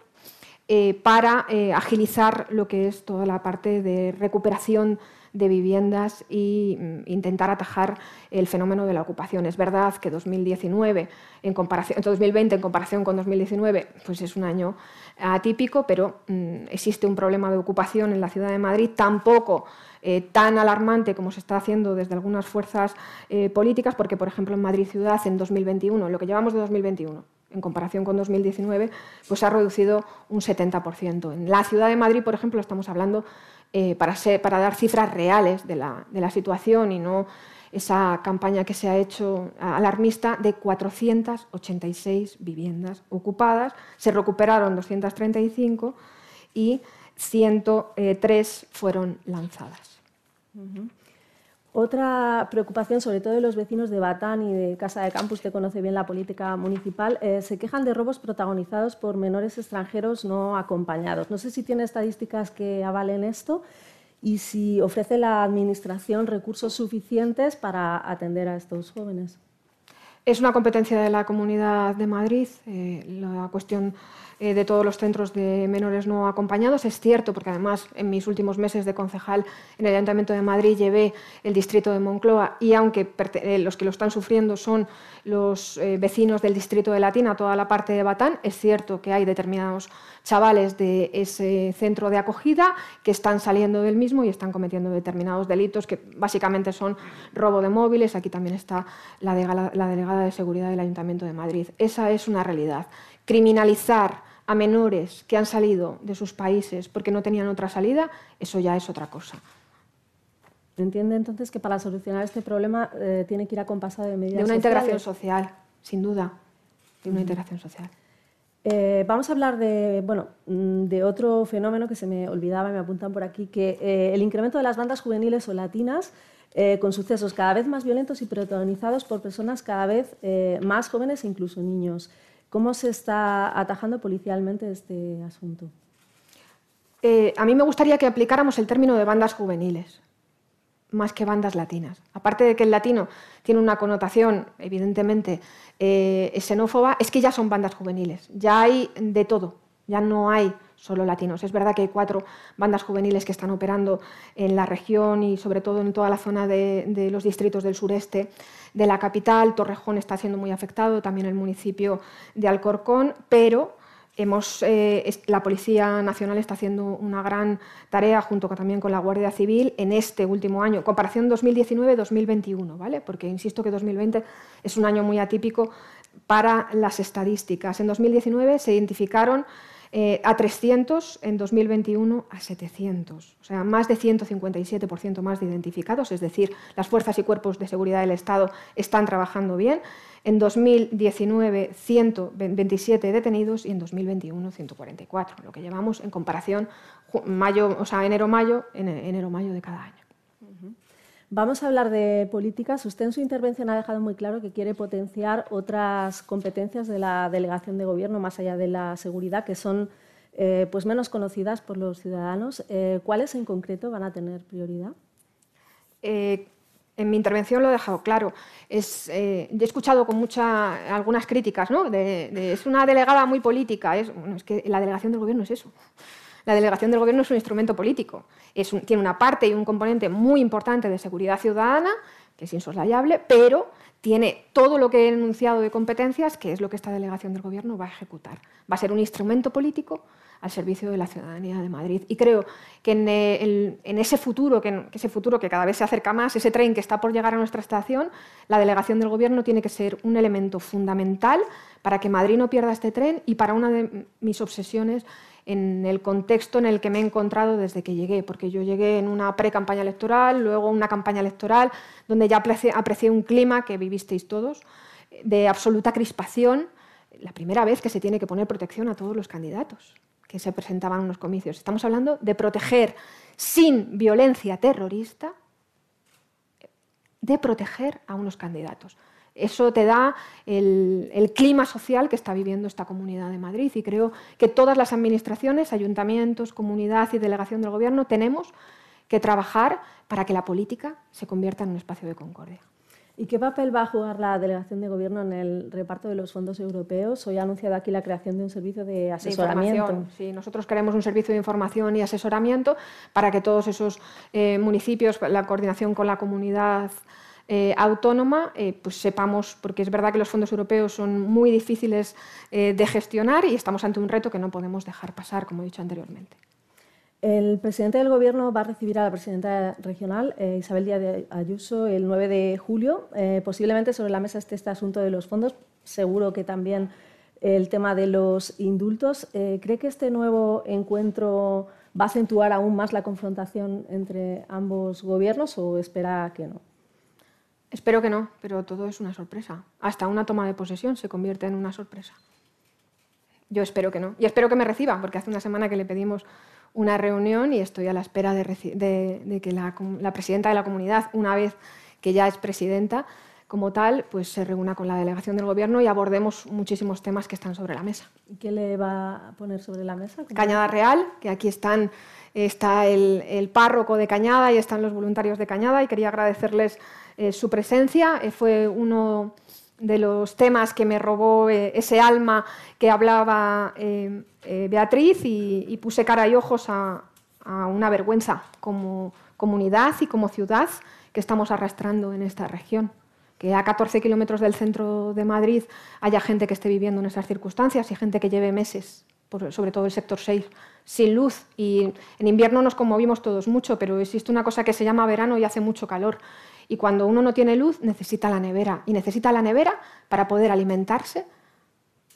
eh, para eh, agilizar lo que es toda la parte de recuperación de viviendas e intentar atajar el fenómeno de la ocupación. Es verdad que 2019 en comparación, 2020 en comparación con 2019 pues es un año atípico, pero mm, existe un problema de ocupación en la ciudad de Madrid, tampoco eh, tan alarmante como se está haciendo desde algunas fuerzas eh, políticas, porque, por ejemplo, en Madrid Ciudad, en 2021, lo que llevamos de 2021, en comparación con 2019, pues ha reducido un 70%. En la ciudad de Madrid, por ejemplo, estamos hablando eh, para, dar cifras reales de la, de la situación y no esa campaña que se ha hecho alarmista de 486 viviendas ocupadas. Se recuperaron 235 y 103 fueron lanzadas. Otra preocupación, sobre todo de los vecinos de Batán y de Casa de Campus, que conoce bien la política municipal, eh, se quejan de robos protagonizados por menores extranjeros no acompañados. No sé si tiene estadísticas que avalen esto y si ofrece la Administración recursos suficientes para atender a estos jóvenes. Es una competencia de la Comunidad de Madrid eh, la cuestión eh, de todos los centros de menores no acompañados. Es cierto, porque además en mis últimos meses de concejal en el Ayuntamiento de Madrid llevé el distrito de Moncloa y aunque eh, los que lo están sufriendo son los eh, vecinos del distrito de Latina, toda la parte de Batán, es cierto que hay determinados chavales de ese centro de acogida que están saliendo del mismo y están cometiendo determinados delitos que básicamente son robo de móviles. Aquí también está la, la delegada de seguridad del Ayuntamiento de Madrid. Esa es una realidad criminalizar a menores que han salido de sus países porque no tenían otra salida, eso ya es otra cosa. ¿Entiende entonces que para solucionar este problema eh, tiene que ir acompasado de medidas De una integración social, sin duda, de una integración social. Eh, vamos a hablar de, bueno, mm, de otro fenómeno que se me olvidaba, me apuntan por aquí, que eh, el incremento de las bandas juveniles o latinas con sucesos cada vez más violentos y protagonizados por personas cada vez más jóvenes e incluso niños. ¿Cómo se está atajando policialmente este asunto? Eh, a mí me gustaría que aplicáramos el término de bandas juveniles, más que bandas latinas. Aparte de que el latino tiene una connotación, evidentemente, eh, xenófoba, es que ya son bandas juveniles, ya hay de todo, ya no hay solo latinos. Es verdad que hay cuatro bandas juveniles que están operando en la región y sobre todo en toda la zona de, los distritos del sureste de la capital. Torrejón está siendo muy afectado, también el municipio de Alcorcón, pero Hemos, eh, la Policía Nacional está haciendo una gran tarea junto también con la Guardia Civil en este último año, comparación 2019-2021, ¿vale? porque insisto que 2020 es un año muy atípico para las estadísticas. En 2019 se identificaron eh, a 300, en 2021 a 700. O sea, más de 157% más de identificados, es decir, las fuerzas y cuerpos de seguridad del Estado están trabajando bien. En 2019, 127 detenidos y en 2021, 144, lo que llevamos en comparación mayo, o sea, enero-mayo, enero-mayo de cada año. Vamos a hablar de políticas. Usted en su intervención ha dejado muy claro que quiere potenciar otras competencias de la delegación de gobierno más allá de la seguridad, que son eh, pues menos conocidas por los ciudadanos. Eh, ¿Cuáles en concreto van a tener prioridad? Eh, en mi intervención lo he dejado claro. Es, he escuchado con muchas algunas críticas, ¿no? es una delegada muy política. Es, es que la delegación del gobierno es eso. La delegación del gobierno es un instrumento político. tiene una parte y un componente muy importante de seguridad ciudadana, que es insoslayable, pero tiene todo lo que he enunciado de competencias, que es lo que esta delegación del gobierno va a ejecutar. Va a ser un instrumento político al servicio de la ciudadanía de Madrid. Y creo que en, ese futuro, que, ese futuro que cada vez se acerca más, ese tren que está por llegar a nuestra estación, la delegación del Gobierno tiene que ser un elemento fundamental para que Madrid no pierda este tren y para una de mis obsesiones en el contexto en el que me he encontrado desde que llegué, porque yo llegué en una pre-campaña electoral, luego una campaña electoral, donde ya aprecié un clima que vivisteis todos, de absoluta crispación, la primera vez que se tiene que poner protección a todos los candidatos que se presentaban en los comicios. Estamos hablando de proteger sin violencia terrorista, de proteger a unos candidatos. Eso te da el, el, clima social que está viviendo esta comunidad de Madrid y creo que todas las administraciones, ayuntamientos, comunidad y delegación del Gobierno tenemos que trabajar para que la política se convierta en un espacio de concordia. ¿Y qué papel va a jugar la delegación de gobierno en el reparto de los fondos europeos? Hoy ha anunciado aquí la creación de un servicio de asesoramiento. sí, nosotros queremos un servicio de información y asesoramiento para que todos esos eh, municipios, la coordinación con la comunidad eh, autónoma, eh, pues sepamos, porque es verdad que los fondos europeos son muy difíciles de gestionar y estamos ante un reto que no podemos dejar pasar, como he dicho anteriormente. El presidente del Gobierno va a recibir a la presidenta regional, eh, Isabel Díaz Ayuso, el 9 de julio. Eh, posiblemente sobre la mesa esté este asunto de los fondos, seguro que también el tema de los indultos. Eh, ¿Cree que este nuevo encuentro va a acentuar aún más la confrontación entre ambos gobiernos o espera que no? Espero que no, pero todo es una sorpresa. Hasta una toma de posesión se convierte en una sorpresa. Yo espero que no. Y espero que me reciba, porque hace una semana que le pedimos una reunión y estoy a la espera de, que la, presidenta de la comunidad, una vez que ya es presidenta como tal, pues se reúna con la delegación del gobierno y abordemos muchísimos temas que están sobre la mesa. ¿Qué le va a poner sobre la mesa? Cañada Real, que aquí están, está el, párroco de Cañada y están los voluntarios de Cañada y quería agradecerles eh, su presencia. Eh, fue uno de los temas que me robó eh, ese alma que hablaba Beatriz y, puse cara y ojos a, una vergüenza como comunidad y como ciudad que estamos arrastrando en esta región. Que a 14 kilómetros del centro de Madrid haya gente que esté viviendo en esas circunstancias y gente que lleve meses, sobre todo el sector 6, sin luz. Y en invierno nos conmovimos todos mucho, pero existe una cosa que se llama verano y hace mucho calor. Y cuando uno no tiene luz, necesita la nevera. Y necesita la nevera para poder alimentarse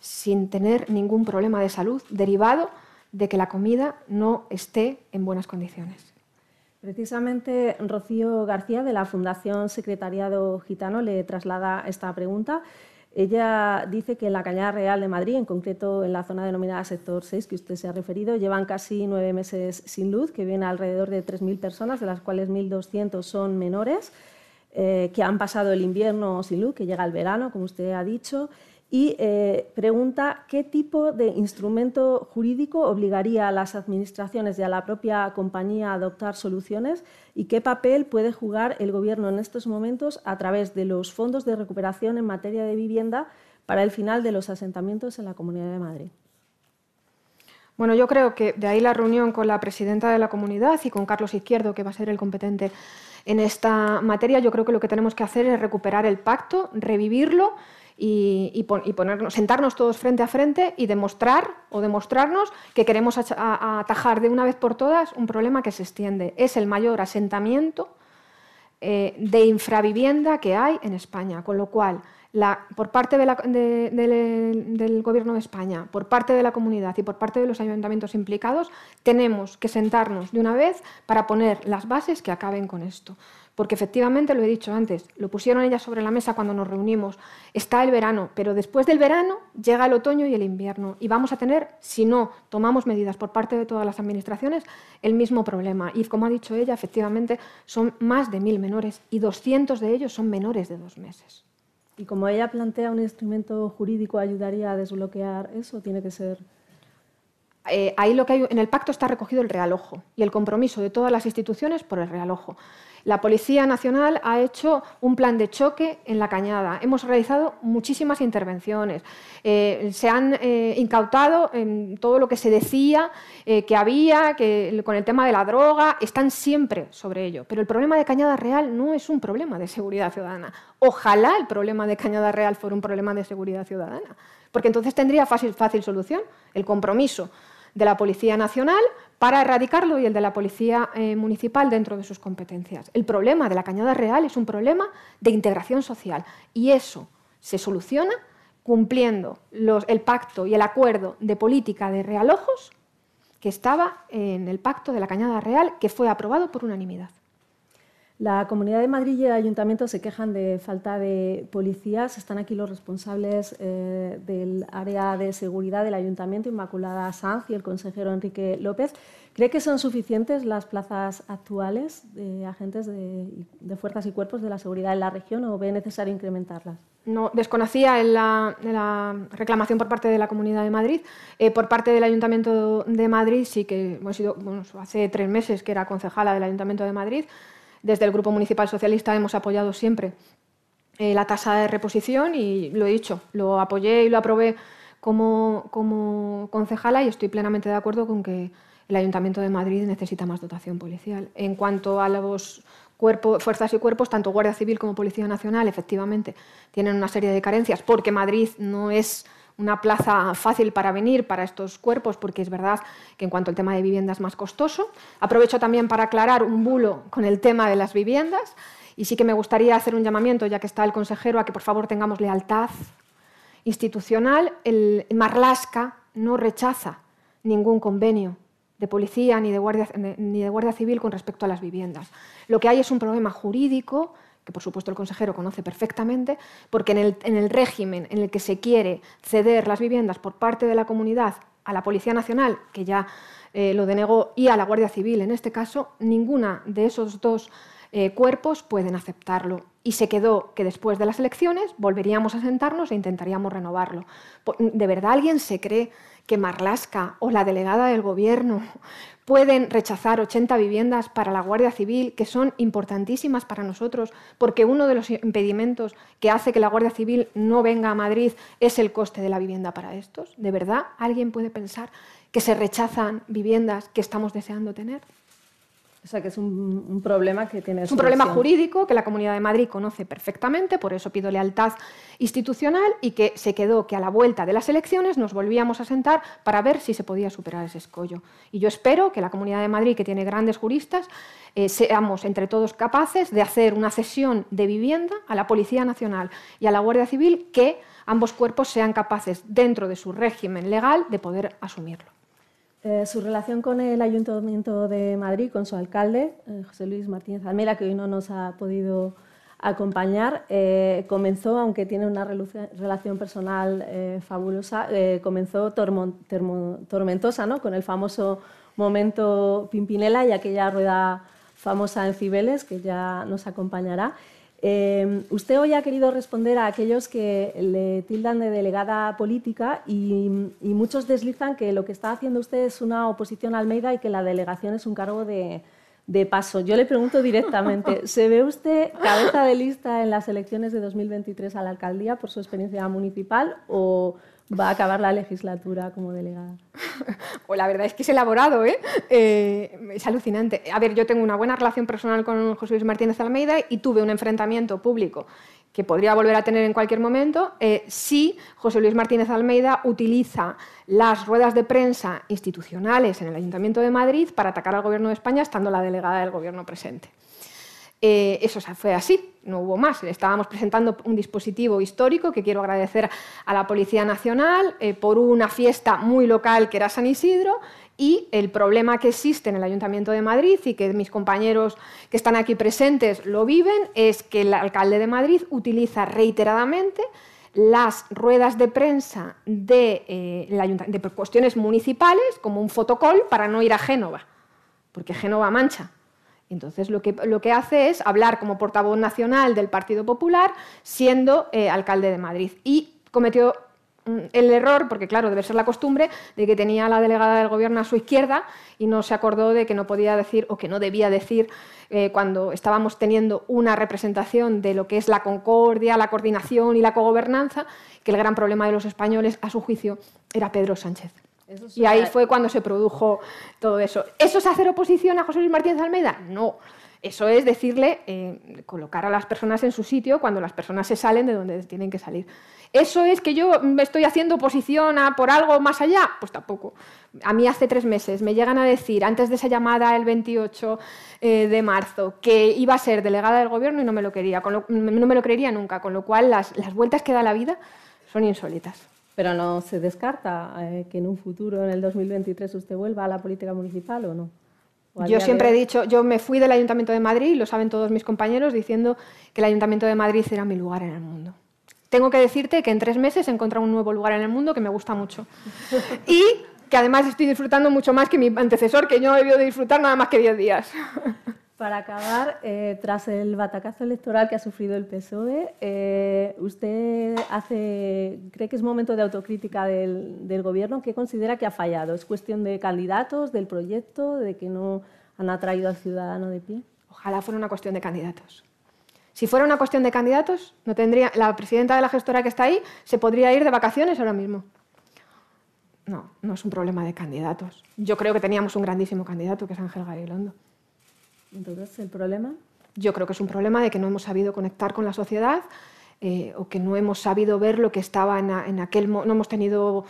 sin tener ningún problema de salud derivado de que la comida no esté en buenas condiciones. Precisamente Rocío García de la Fundación Secretariado Gitano le traslada esta pregunta. Ella dice que en la Cañada Real de Madrid, en concreto en la zona denominada Sector 6, que usted se ha referido, llevan casi nueve meses sin luz, que viene alrededor de 3.000 personas, de las cuales 1.200 son menores. Eh, que han pasado el invierno sin luz, que llega el verano, como usted ha dicho, y eh, pregunta qué tipo de instrumento jurídico obligaría a las administraciones y a la propia compañía a adoptar soluciones y qué papel puede jugar el Gobierno en estos momentos a través de los fondos de recuperación en materia de vivienda para el final de los asentamientos en la Comunidad de Madrid. Bueno, yo creo que de ahí la reunión con la presidenta de la comunidad y con Carlos Izquierdo, que va a ser el competente en esta materia, yo creo que lo que tenemos que hacer es recuperar el pacto, revivirlo y, ponernos, sentarnos todos frente a frente y demostrar o demostrarnos que queremos atajar de una vez por todas un problema que se extiende. Es el mayor asentamiento eh, de infravivienda que hay en España, con lo cual por parte del Gobierno de España, por parte de la comunidad y por parte de los ayuntamientos implicados, tenemos que sentarnos de una vez para poner las bases que acaben con esto. Porque efectivamente, lo he dicho antes, lo pusieron ellas sobre la mesa cuando nos reunimos, está el verano, pero después del verano llega el otoño y el invierno y vamos a tener, si no tomamos medidas por parte de todas las administraciones, el mismo problema. Y como ha dicho ella, efectivamente son más de mil menores y 200 de ellos son menores de dos meses. Y como ella plantea, un instrumento jurídico ayudaría a desbloquear eso, tiene que ser. Eh, ahí lo que hay en el pacto está recogido el realojo y el compromiso de todas las instituciones por el realojo. La Policía Nacional ha hecho un plan de choque en la cañada. Hemos realizado muchísimas intervenciones. Eh, se han eh, incautado en todo lo que se decía eh, que había, que con el tema de la droga, están siempre sobre ello. Pero el problema de Cañada Real no es un problema de seguridad ciudadana. Ojalá el problema de Cañada Real fuera un problema de seguridad ciudadana, porque entonces tendría fácil, fácil solución el compromiso de la Policía Nacional para erradicarlo y el de la Policía eh, Municipal dentro de sus competencias. El problema de la Cañada Real es un problema de integración social y eso se soluciona cumpliendo el pacto y el acuerdo de política de realojos que estaba en el pacto de la Cañada Real que fue aprobado por unanimidad. La Comunidad de Madrid y el Ayuntamiento se quejan de falta de policías. Están aquí los responsables eh, del área de seguridad del Ayuntamiento, Inmaculada Sanz y el consejero Enrique López. ¿Cree que son suficientes las plazas actuales de agentes de, fuerzas y cuerpos de la seguridad en la región o ve necesario incrementarlas? No, desconocía la, la reclamación por parte de la Comunidad de Madrid. Eh, por parte del Ayuntamiento de Madrid, sí que hemos sido, hace tres meses que era concejala del Ayuntamiento de Madrid. Desde el Grupo Municipal Socialista hemos apoyado siempre eh, la tasa de reposición y lo he dicho, lo apoyé y lo aprobé como, como concejala y estoy plenamente de acuerdo con que el Ayuntamiento de Madrid necesita más dotación policial. En cuanto a los cuerpos, fuerzas y cuerpos, tanto Guardia Civil como Policía Nacional, efectivamente, tienen una serie de carencias porque Madrid no es una plaza fácil para venir para estos cuerpos, porque es verdad que en cuanto al tema de vivienda es más costoso. Aprovecho también para aclarar un bulo con el tema de las viviendas y sí que me gustaría hacer un llamamiento, ya que está el consejero, a que por favor tengamos lealtad institucional. El Marlasca no rechaza ningún convenio de policía ni de, guardia, ni de Guardia Civil con respecto a las viviendas. Lo que hay es un problema jurídico que por supuesto el consejero conoce perfectamente, porque en el, régimen en el que se quiere ceder las viviendas por parte de la comunidad a la Policía Nacional, que ya eh, lo denegó, y a la Guardia Civil en este caso, ninguna de esos dos eh, cuerpos pueden aceptarlo. Y se quedó que después de las elecciones volveríamos a sentarnos e intentaríamos renovarlo. ¿De verdad alguien se cree que Marlasca o la delegada del Gobierno pueden rechazar 80 viviendas para la Guardia Civil, que son importantísimas para nosotros, porque uno de los impedimentos que hace que la Guardia Civil no venga a Madrid es el coste de la vivienda para estos. ¿De verdad alguien puede pensar que se rechazan viviendas que estamos deseando tener? O sea, que es un, problema que tiene. Es un problema jurídico que la Comunidad de Madrid conoce perfectamente, por eso pido lealtad institucional y que se quedó que a la vuelta de las elecciones nos volvíamos a sentar para ver si se podía superar ese escollo. Y yo espero que la Comunidad de Madrid, que tiene grandes juristas, eh, seamos entre todos capaces de hacer una cesión de vivienda a la Policía Nacional y a la Guardia Civil que ambos cuerpos sean capaces, dentro de su régimen legal, de poder asumirlo. Eh, su relación con el Ayuntamiento de Madrid, con su alcalde, eh, José Luis Martínez Almera, que hoy no nos ha podido acompañar, eh, comenzó, aunque tiene una relación personal fabulosa, comenzó tormentosa, ¿no? con el famoso momento Pimpinela y aquella rueda famosa en Cibeles, que ya nos acompañará. Eh, usted hoy ha querido responder a aquellos que le tildan de delegada política y, muchos deslizan que lo que está haciendo usted es una oposición a Almeida y que la delegación es un cargo de, de paso. Yo le pregunto directamente, ¿se ve usted cabeza de lista en las elecciones de 2023 a la alcaldía por su experiencia municipal o va a acabar la legislatura como delegada? Pues la verdad es que es elaborado, ¿eh? ¿eh? Es alucinante. A ver, yo tengo una buena relación personal con José Luis Martínez Almeida y tuve un enfrentamiento público que podría volver a tener en cualquier momento eh, si José Luis Martínez Almeida utiliza las ruedas de prensa institucionales en el Ayuntamiento de Madrid para atacar al Gobierno de España estando la delegada del Gobierno presente. Eh, eso fue así, no hubo más. Estábamos presentando un dispositivo histórico que quiero agradecer a la Policía Nacional eh, por una fiesta muy local que era San Isidro y el problema que existe en el Ayuntamiento de Madrid y que mis compañeros que están aquí presentes lo viven es que el alcalde de Madrid utiliza reiteradamente las ruedas de prensa de, eh, de cuestiones municipales como un fotocall para no ir a Génova, porque Génova mancha. Entonces lo que, lo que hace es hablar como portavoz nacional del Partido Popular siendo eh, alcalde de Madrid. Y cometió mm, el error, porque claro, debe ser la costumbre, de que tenía la delegada del gobierno a su izquierda y no se acordó de que no podía decir o que no debía decir eh, cuando estábamos teniendo una representación de lo que es la concordia, la coordinación y la cogobernanza, que el gran problema de los españoles, a su juicio, era Pedro Sánchez. Y ahí fue cuando se produjo todo eso. ¿Eso es hacer oposición a José Luis Martínez Almeida? No. Eso es decirle, eh, colocar a las personas en su sitio cuando las personas se salen de donde tienen que salir. ¿Eso es que yo me estoy haciendo oposición a por algo más allá? Pues tampoco. A mí hace tres meses me llegan a decir, antes de esa llamada el 28 eh, de marzo, que iba a ser delegada del gobierno y no me lo quería, no me lo creería nunca, con lo cual las, las vueltas que da la vida son insólitas. Pero no se descarta eh, que en un futuro, en el 2023, usted vuelva a la política municipal o no. Yo siempre he dicho, yo me fui del Ayuntamiento de Madrid, lo saben todos mis compañeros, diciendo que el Ayuntamiento de Madrid era mi lugar en el mundo. Tengo que decirte que en tres meses he encontrado un nuevo lugar en el mundo que me gusta mucho. Y que además estoy disfrutando mucho más que mi antecesor, que yo he debido de disfrutar nada más que diez días. Para acabar, eh, tras el batacazo electoral que ha sufrido el PSOE, eh, ¿usted hace, cree que es momento de autocrítica del, Gobierno? ¿Qué considera que ha fallado? ¿Es cuestión de candidatos, del proyecto, de que no han atraído al ciudadano de pie? Ojalá fuera una cuestión de candidatos. Si fuera una cuestión de candidatos, no tendría, la presidenta de la gestora que está ahí se podría ir de vacaciones ahora mismo. No, no es un problema de candidatos. Yo creo que teníamos un grandísimo candidato, que es Ángel Gabilondo. Entonces, ¿el problema? Yo creo que es un problema de que no hemos sabido conectar con la sociedad eh, o que no hemos sabido ver lo que estaba en, en aquel... No hemos tenido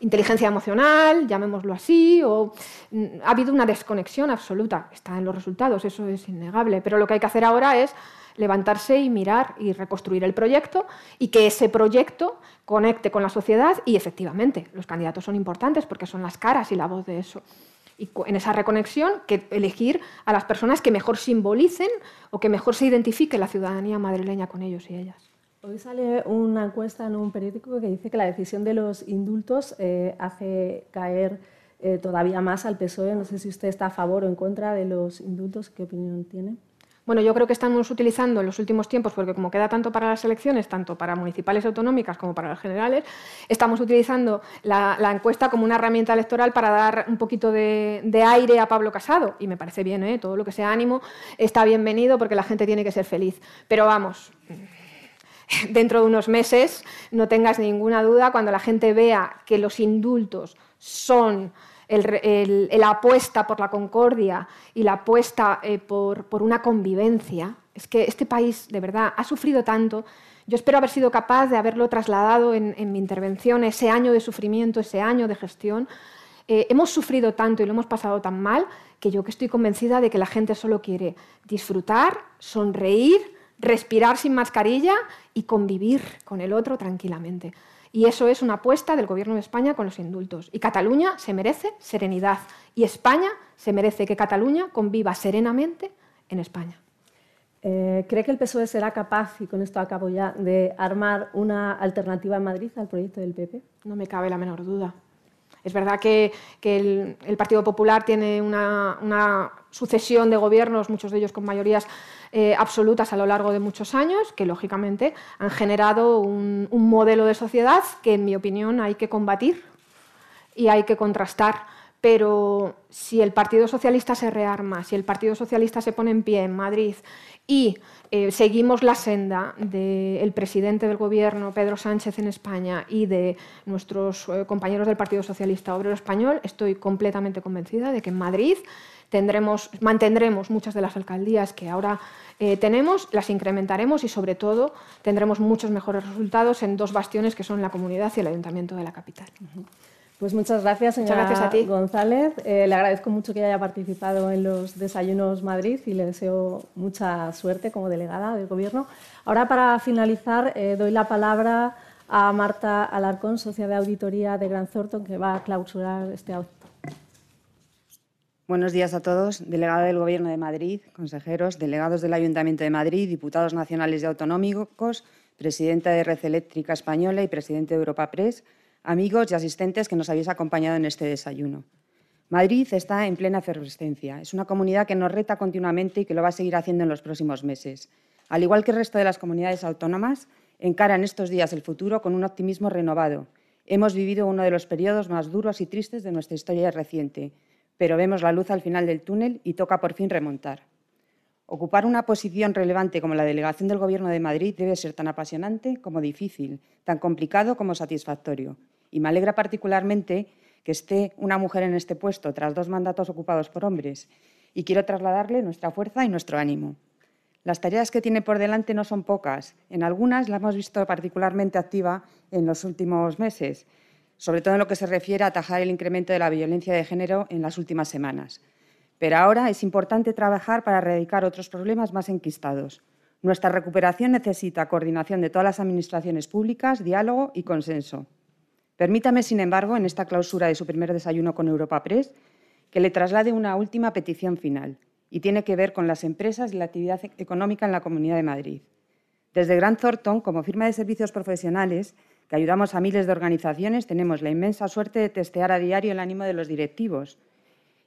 inteligencia emocional, llamémoslo así, o mm, ha habido una desconexión absoluta. Está en los resultados, eso es innegable. Pero lo que hay que hacer ahora es levantarse y mirar y reconstruir el proyecto y que ese proyecto conecte con la sociedad y efectivamente los candidatos son importantes porque son las caras y la voz de eso y en esa reconexión que elegir a las personas que mejor simbolicen o que mejor se identifique la ciudadanía madrileña con ellos y ellas. Hoy sale una encuesta en un periódico que dice que la decisión de los indultos eh, hace caer eh, todavía más al PSOE. No sé si usted está a favor o en contra de los indultos. ¿Qué opinión tiene? Bueno, yo creo que estamos utilizando en los últimos tiempos, porque como queda tanto para las elecciones, tanto para municipales autonómicas como para las generales, estamos utilizando la, encuesta como una herramienta electoral para dar un poquito de, aire a Pablo Casado. Y me parece bien, ¿eh? todo lo que sea ánimo está bienvenido porque la gente tiene que ser feliz. Pero vamos, dentro de unos meses, no tengas ninguna duda, cuando la gente vea que los indultos son la apuesta por la concordia y la apuesta eh, por, una convivencia. Es que este país, de verdad, ha sufrido tanto. Yo espero haber sido capaz de haberlo trasladado en, mi intervención, ese año de sufrimiento, ese año de gestión. Eh, hemos sufrido tanto y lo hemos pasado tan mal que yo que estoy convencida de que la gente solo quiere disfrutar, sonreír, respirar sin mascarilla y convivir con el otro tranquilamente. Y eso es una apuesta del Gobierno de España con los indultos. Y Cataluña se merece serenidad. Y España se merece que Cataluña conviva serenamente en España. Eh, ¿Cree que el PSOE será capaz, y con esto acabo ya, de armar una alternativa en Madrid al proyecto del PP? No me cabe la menor duda. Es verdad que, el, Partido Popular tiene una, sucesión de gobiernos, muchos de ellos con mayorías eh, absolutas a lo largo de muchos años, que lógicamente han generado un, modelo de sociedad que, en mi opinión, hay que combatir y hay que contrastar. Pero si el Partido Socialista se rearma, si el Partido Socialista se pone en pie en Madrid y eh, seguimos la senda del presidente del Gobierno, Pedro Sánchez, en España y de nuestros eh, compañeros del Partido Socialista Obrero Español, estoy completamente convencida de que en Madrid tendremos, mantendremos muchas de las alcaldías que ahora eh, tenemos, las incrementaremos y sobre todo tendremos muchos mejores resultados en dos bastiones que son la comunidad y el ayuntamiento de la capital. Pues muchas gracias, señora gracias a ti. González. Eh, le agradezco mucho que haya participado en los Desayunos Madrid y le deseo mucha suerte como delegada del Gobierno. Ahora, para finalizar, eh, doy la palabra a Marta Alarcón, socia de auditoría de Gran Thornton, que va a clausurar este acto. Buenos días a todos. Delegada del Gobierno de Madrid, consejeros, delegados del Ayuntamiento de Madrid, diputados nacionales y autonómicos, presidenta de Red Eléctrica Española y presidente de Europa Press, amigos y asistentes que nos habéis acompañado en este desayuno. Madrid está en plena efervescencia. Es una comunidad que nos reta continuamente y que lo va a seguir haciendo en los próximos meses. Al igual que el resto de las comunidades autónomas, encara en estos días el futuro con un optimismo renovado. Hemos vivido uno de los periodos más duros y tristes de nuestra historia reciente, pero vemos la luz al final del túnel y toca por fin remontar. Ocupar una posición relevante como la delegación del Gobierno de Madrid debe ser tan apasionante como difícil, tan complicado como satisfactorio. Y me alegra particularmente que esté una mujer en este puesto tras dos mandatos ocupados por hombres y quiero trasladarle nuestra fuerza y nuestro ánimo. Las tareas que tiene por delante no son pocas. En algunas la hemos visto particularmente activa en los últimos meses, sobre todo en lo que se refiere a atajar el incremento de la violencia de género en las últimas semanas. Pero ahora es importante trabajar para erradicar otros problemas más enquistados. Nuestra recuperación necesita coordinación de todas las administraciones públicas, diálogo y consenso. Permítame, sin embargo, en esta clausura de su primer desayuno con Europa Press, que le traslade una última petición final y tiene que ver con las empresas y la actividad económica en la Comunidad de Madrid. Desde Grant Thornton, como firma de servicios profesionales que ayudamos a miles de organizaciones, tenemos la inmensa suerte de testear a diario el ánimo de los directivos.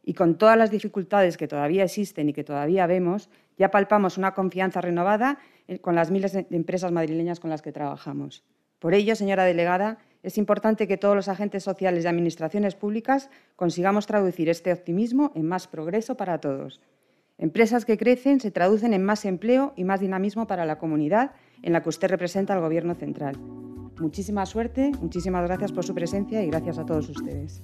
Y con todas las dificultades que todavía existen y que todavía vemos, ya palpamos una confianza renovada con las miles de empresas madrileñas con las que trabajamos. Por ello, señora delegada, es importante que todos los agentes sociales y administraciones públicas consigamos traducir este optimismo en más progreso para todos. Empresas que crecen se traducen en más empleo y más dinamismo para la comunidad en la que usted representa al Gobierno central. Muchísima suerte, muchísimas gracias por su presencia y gracias a todos ustedes.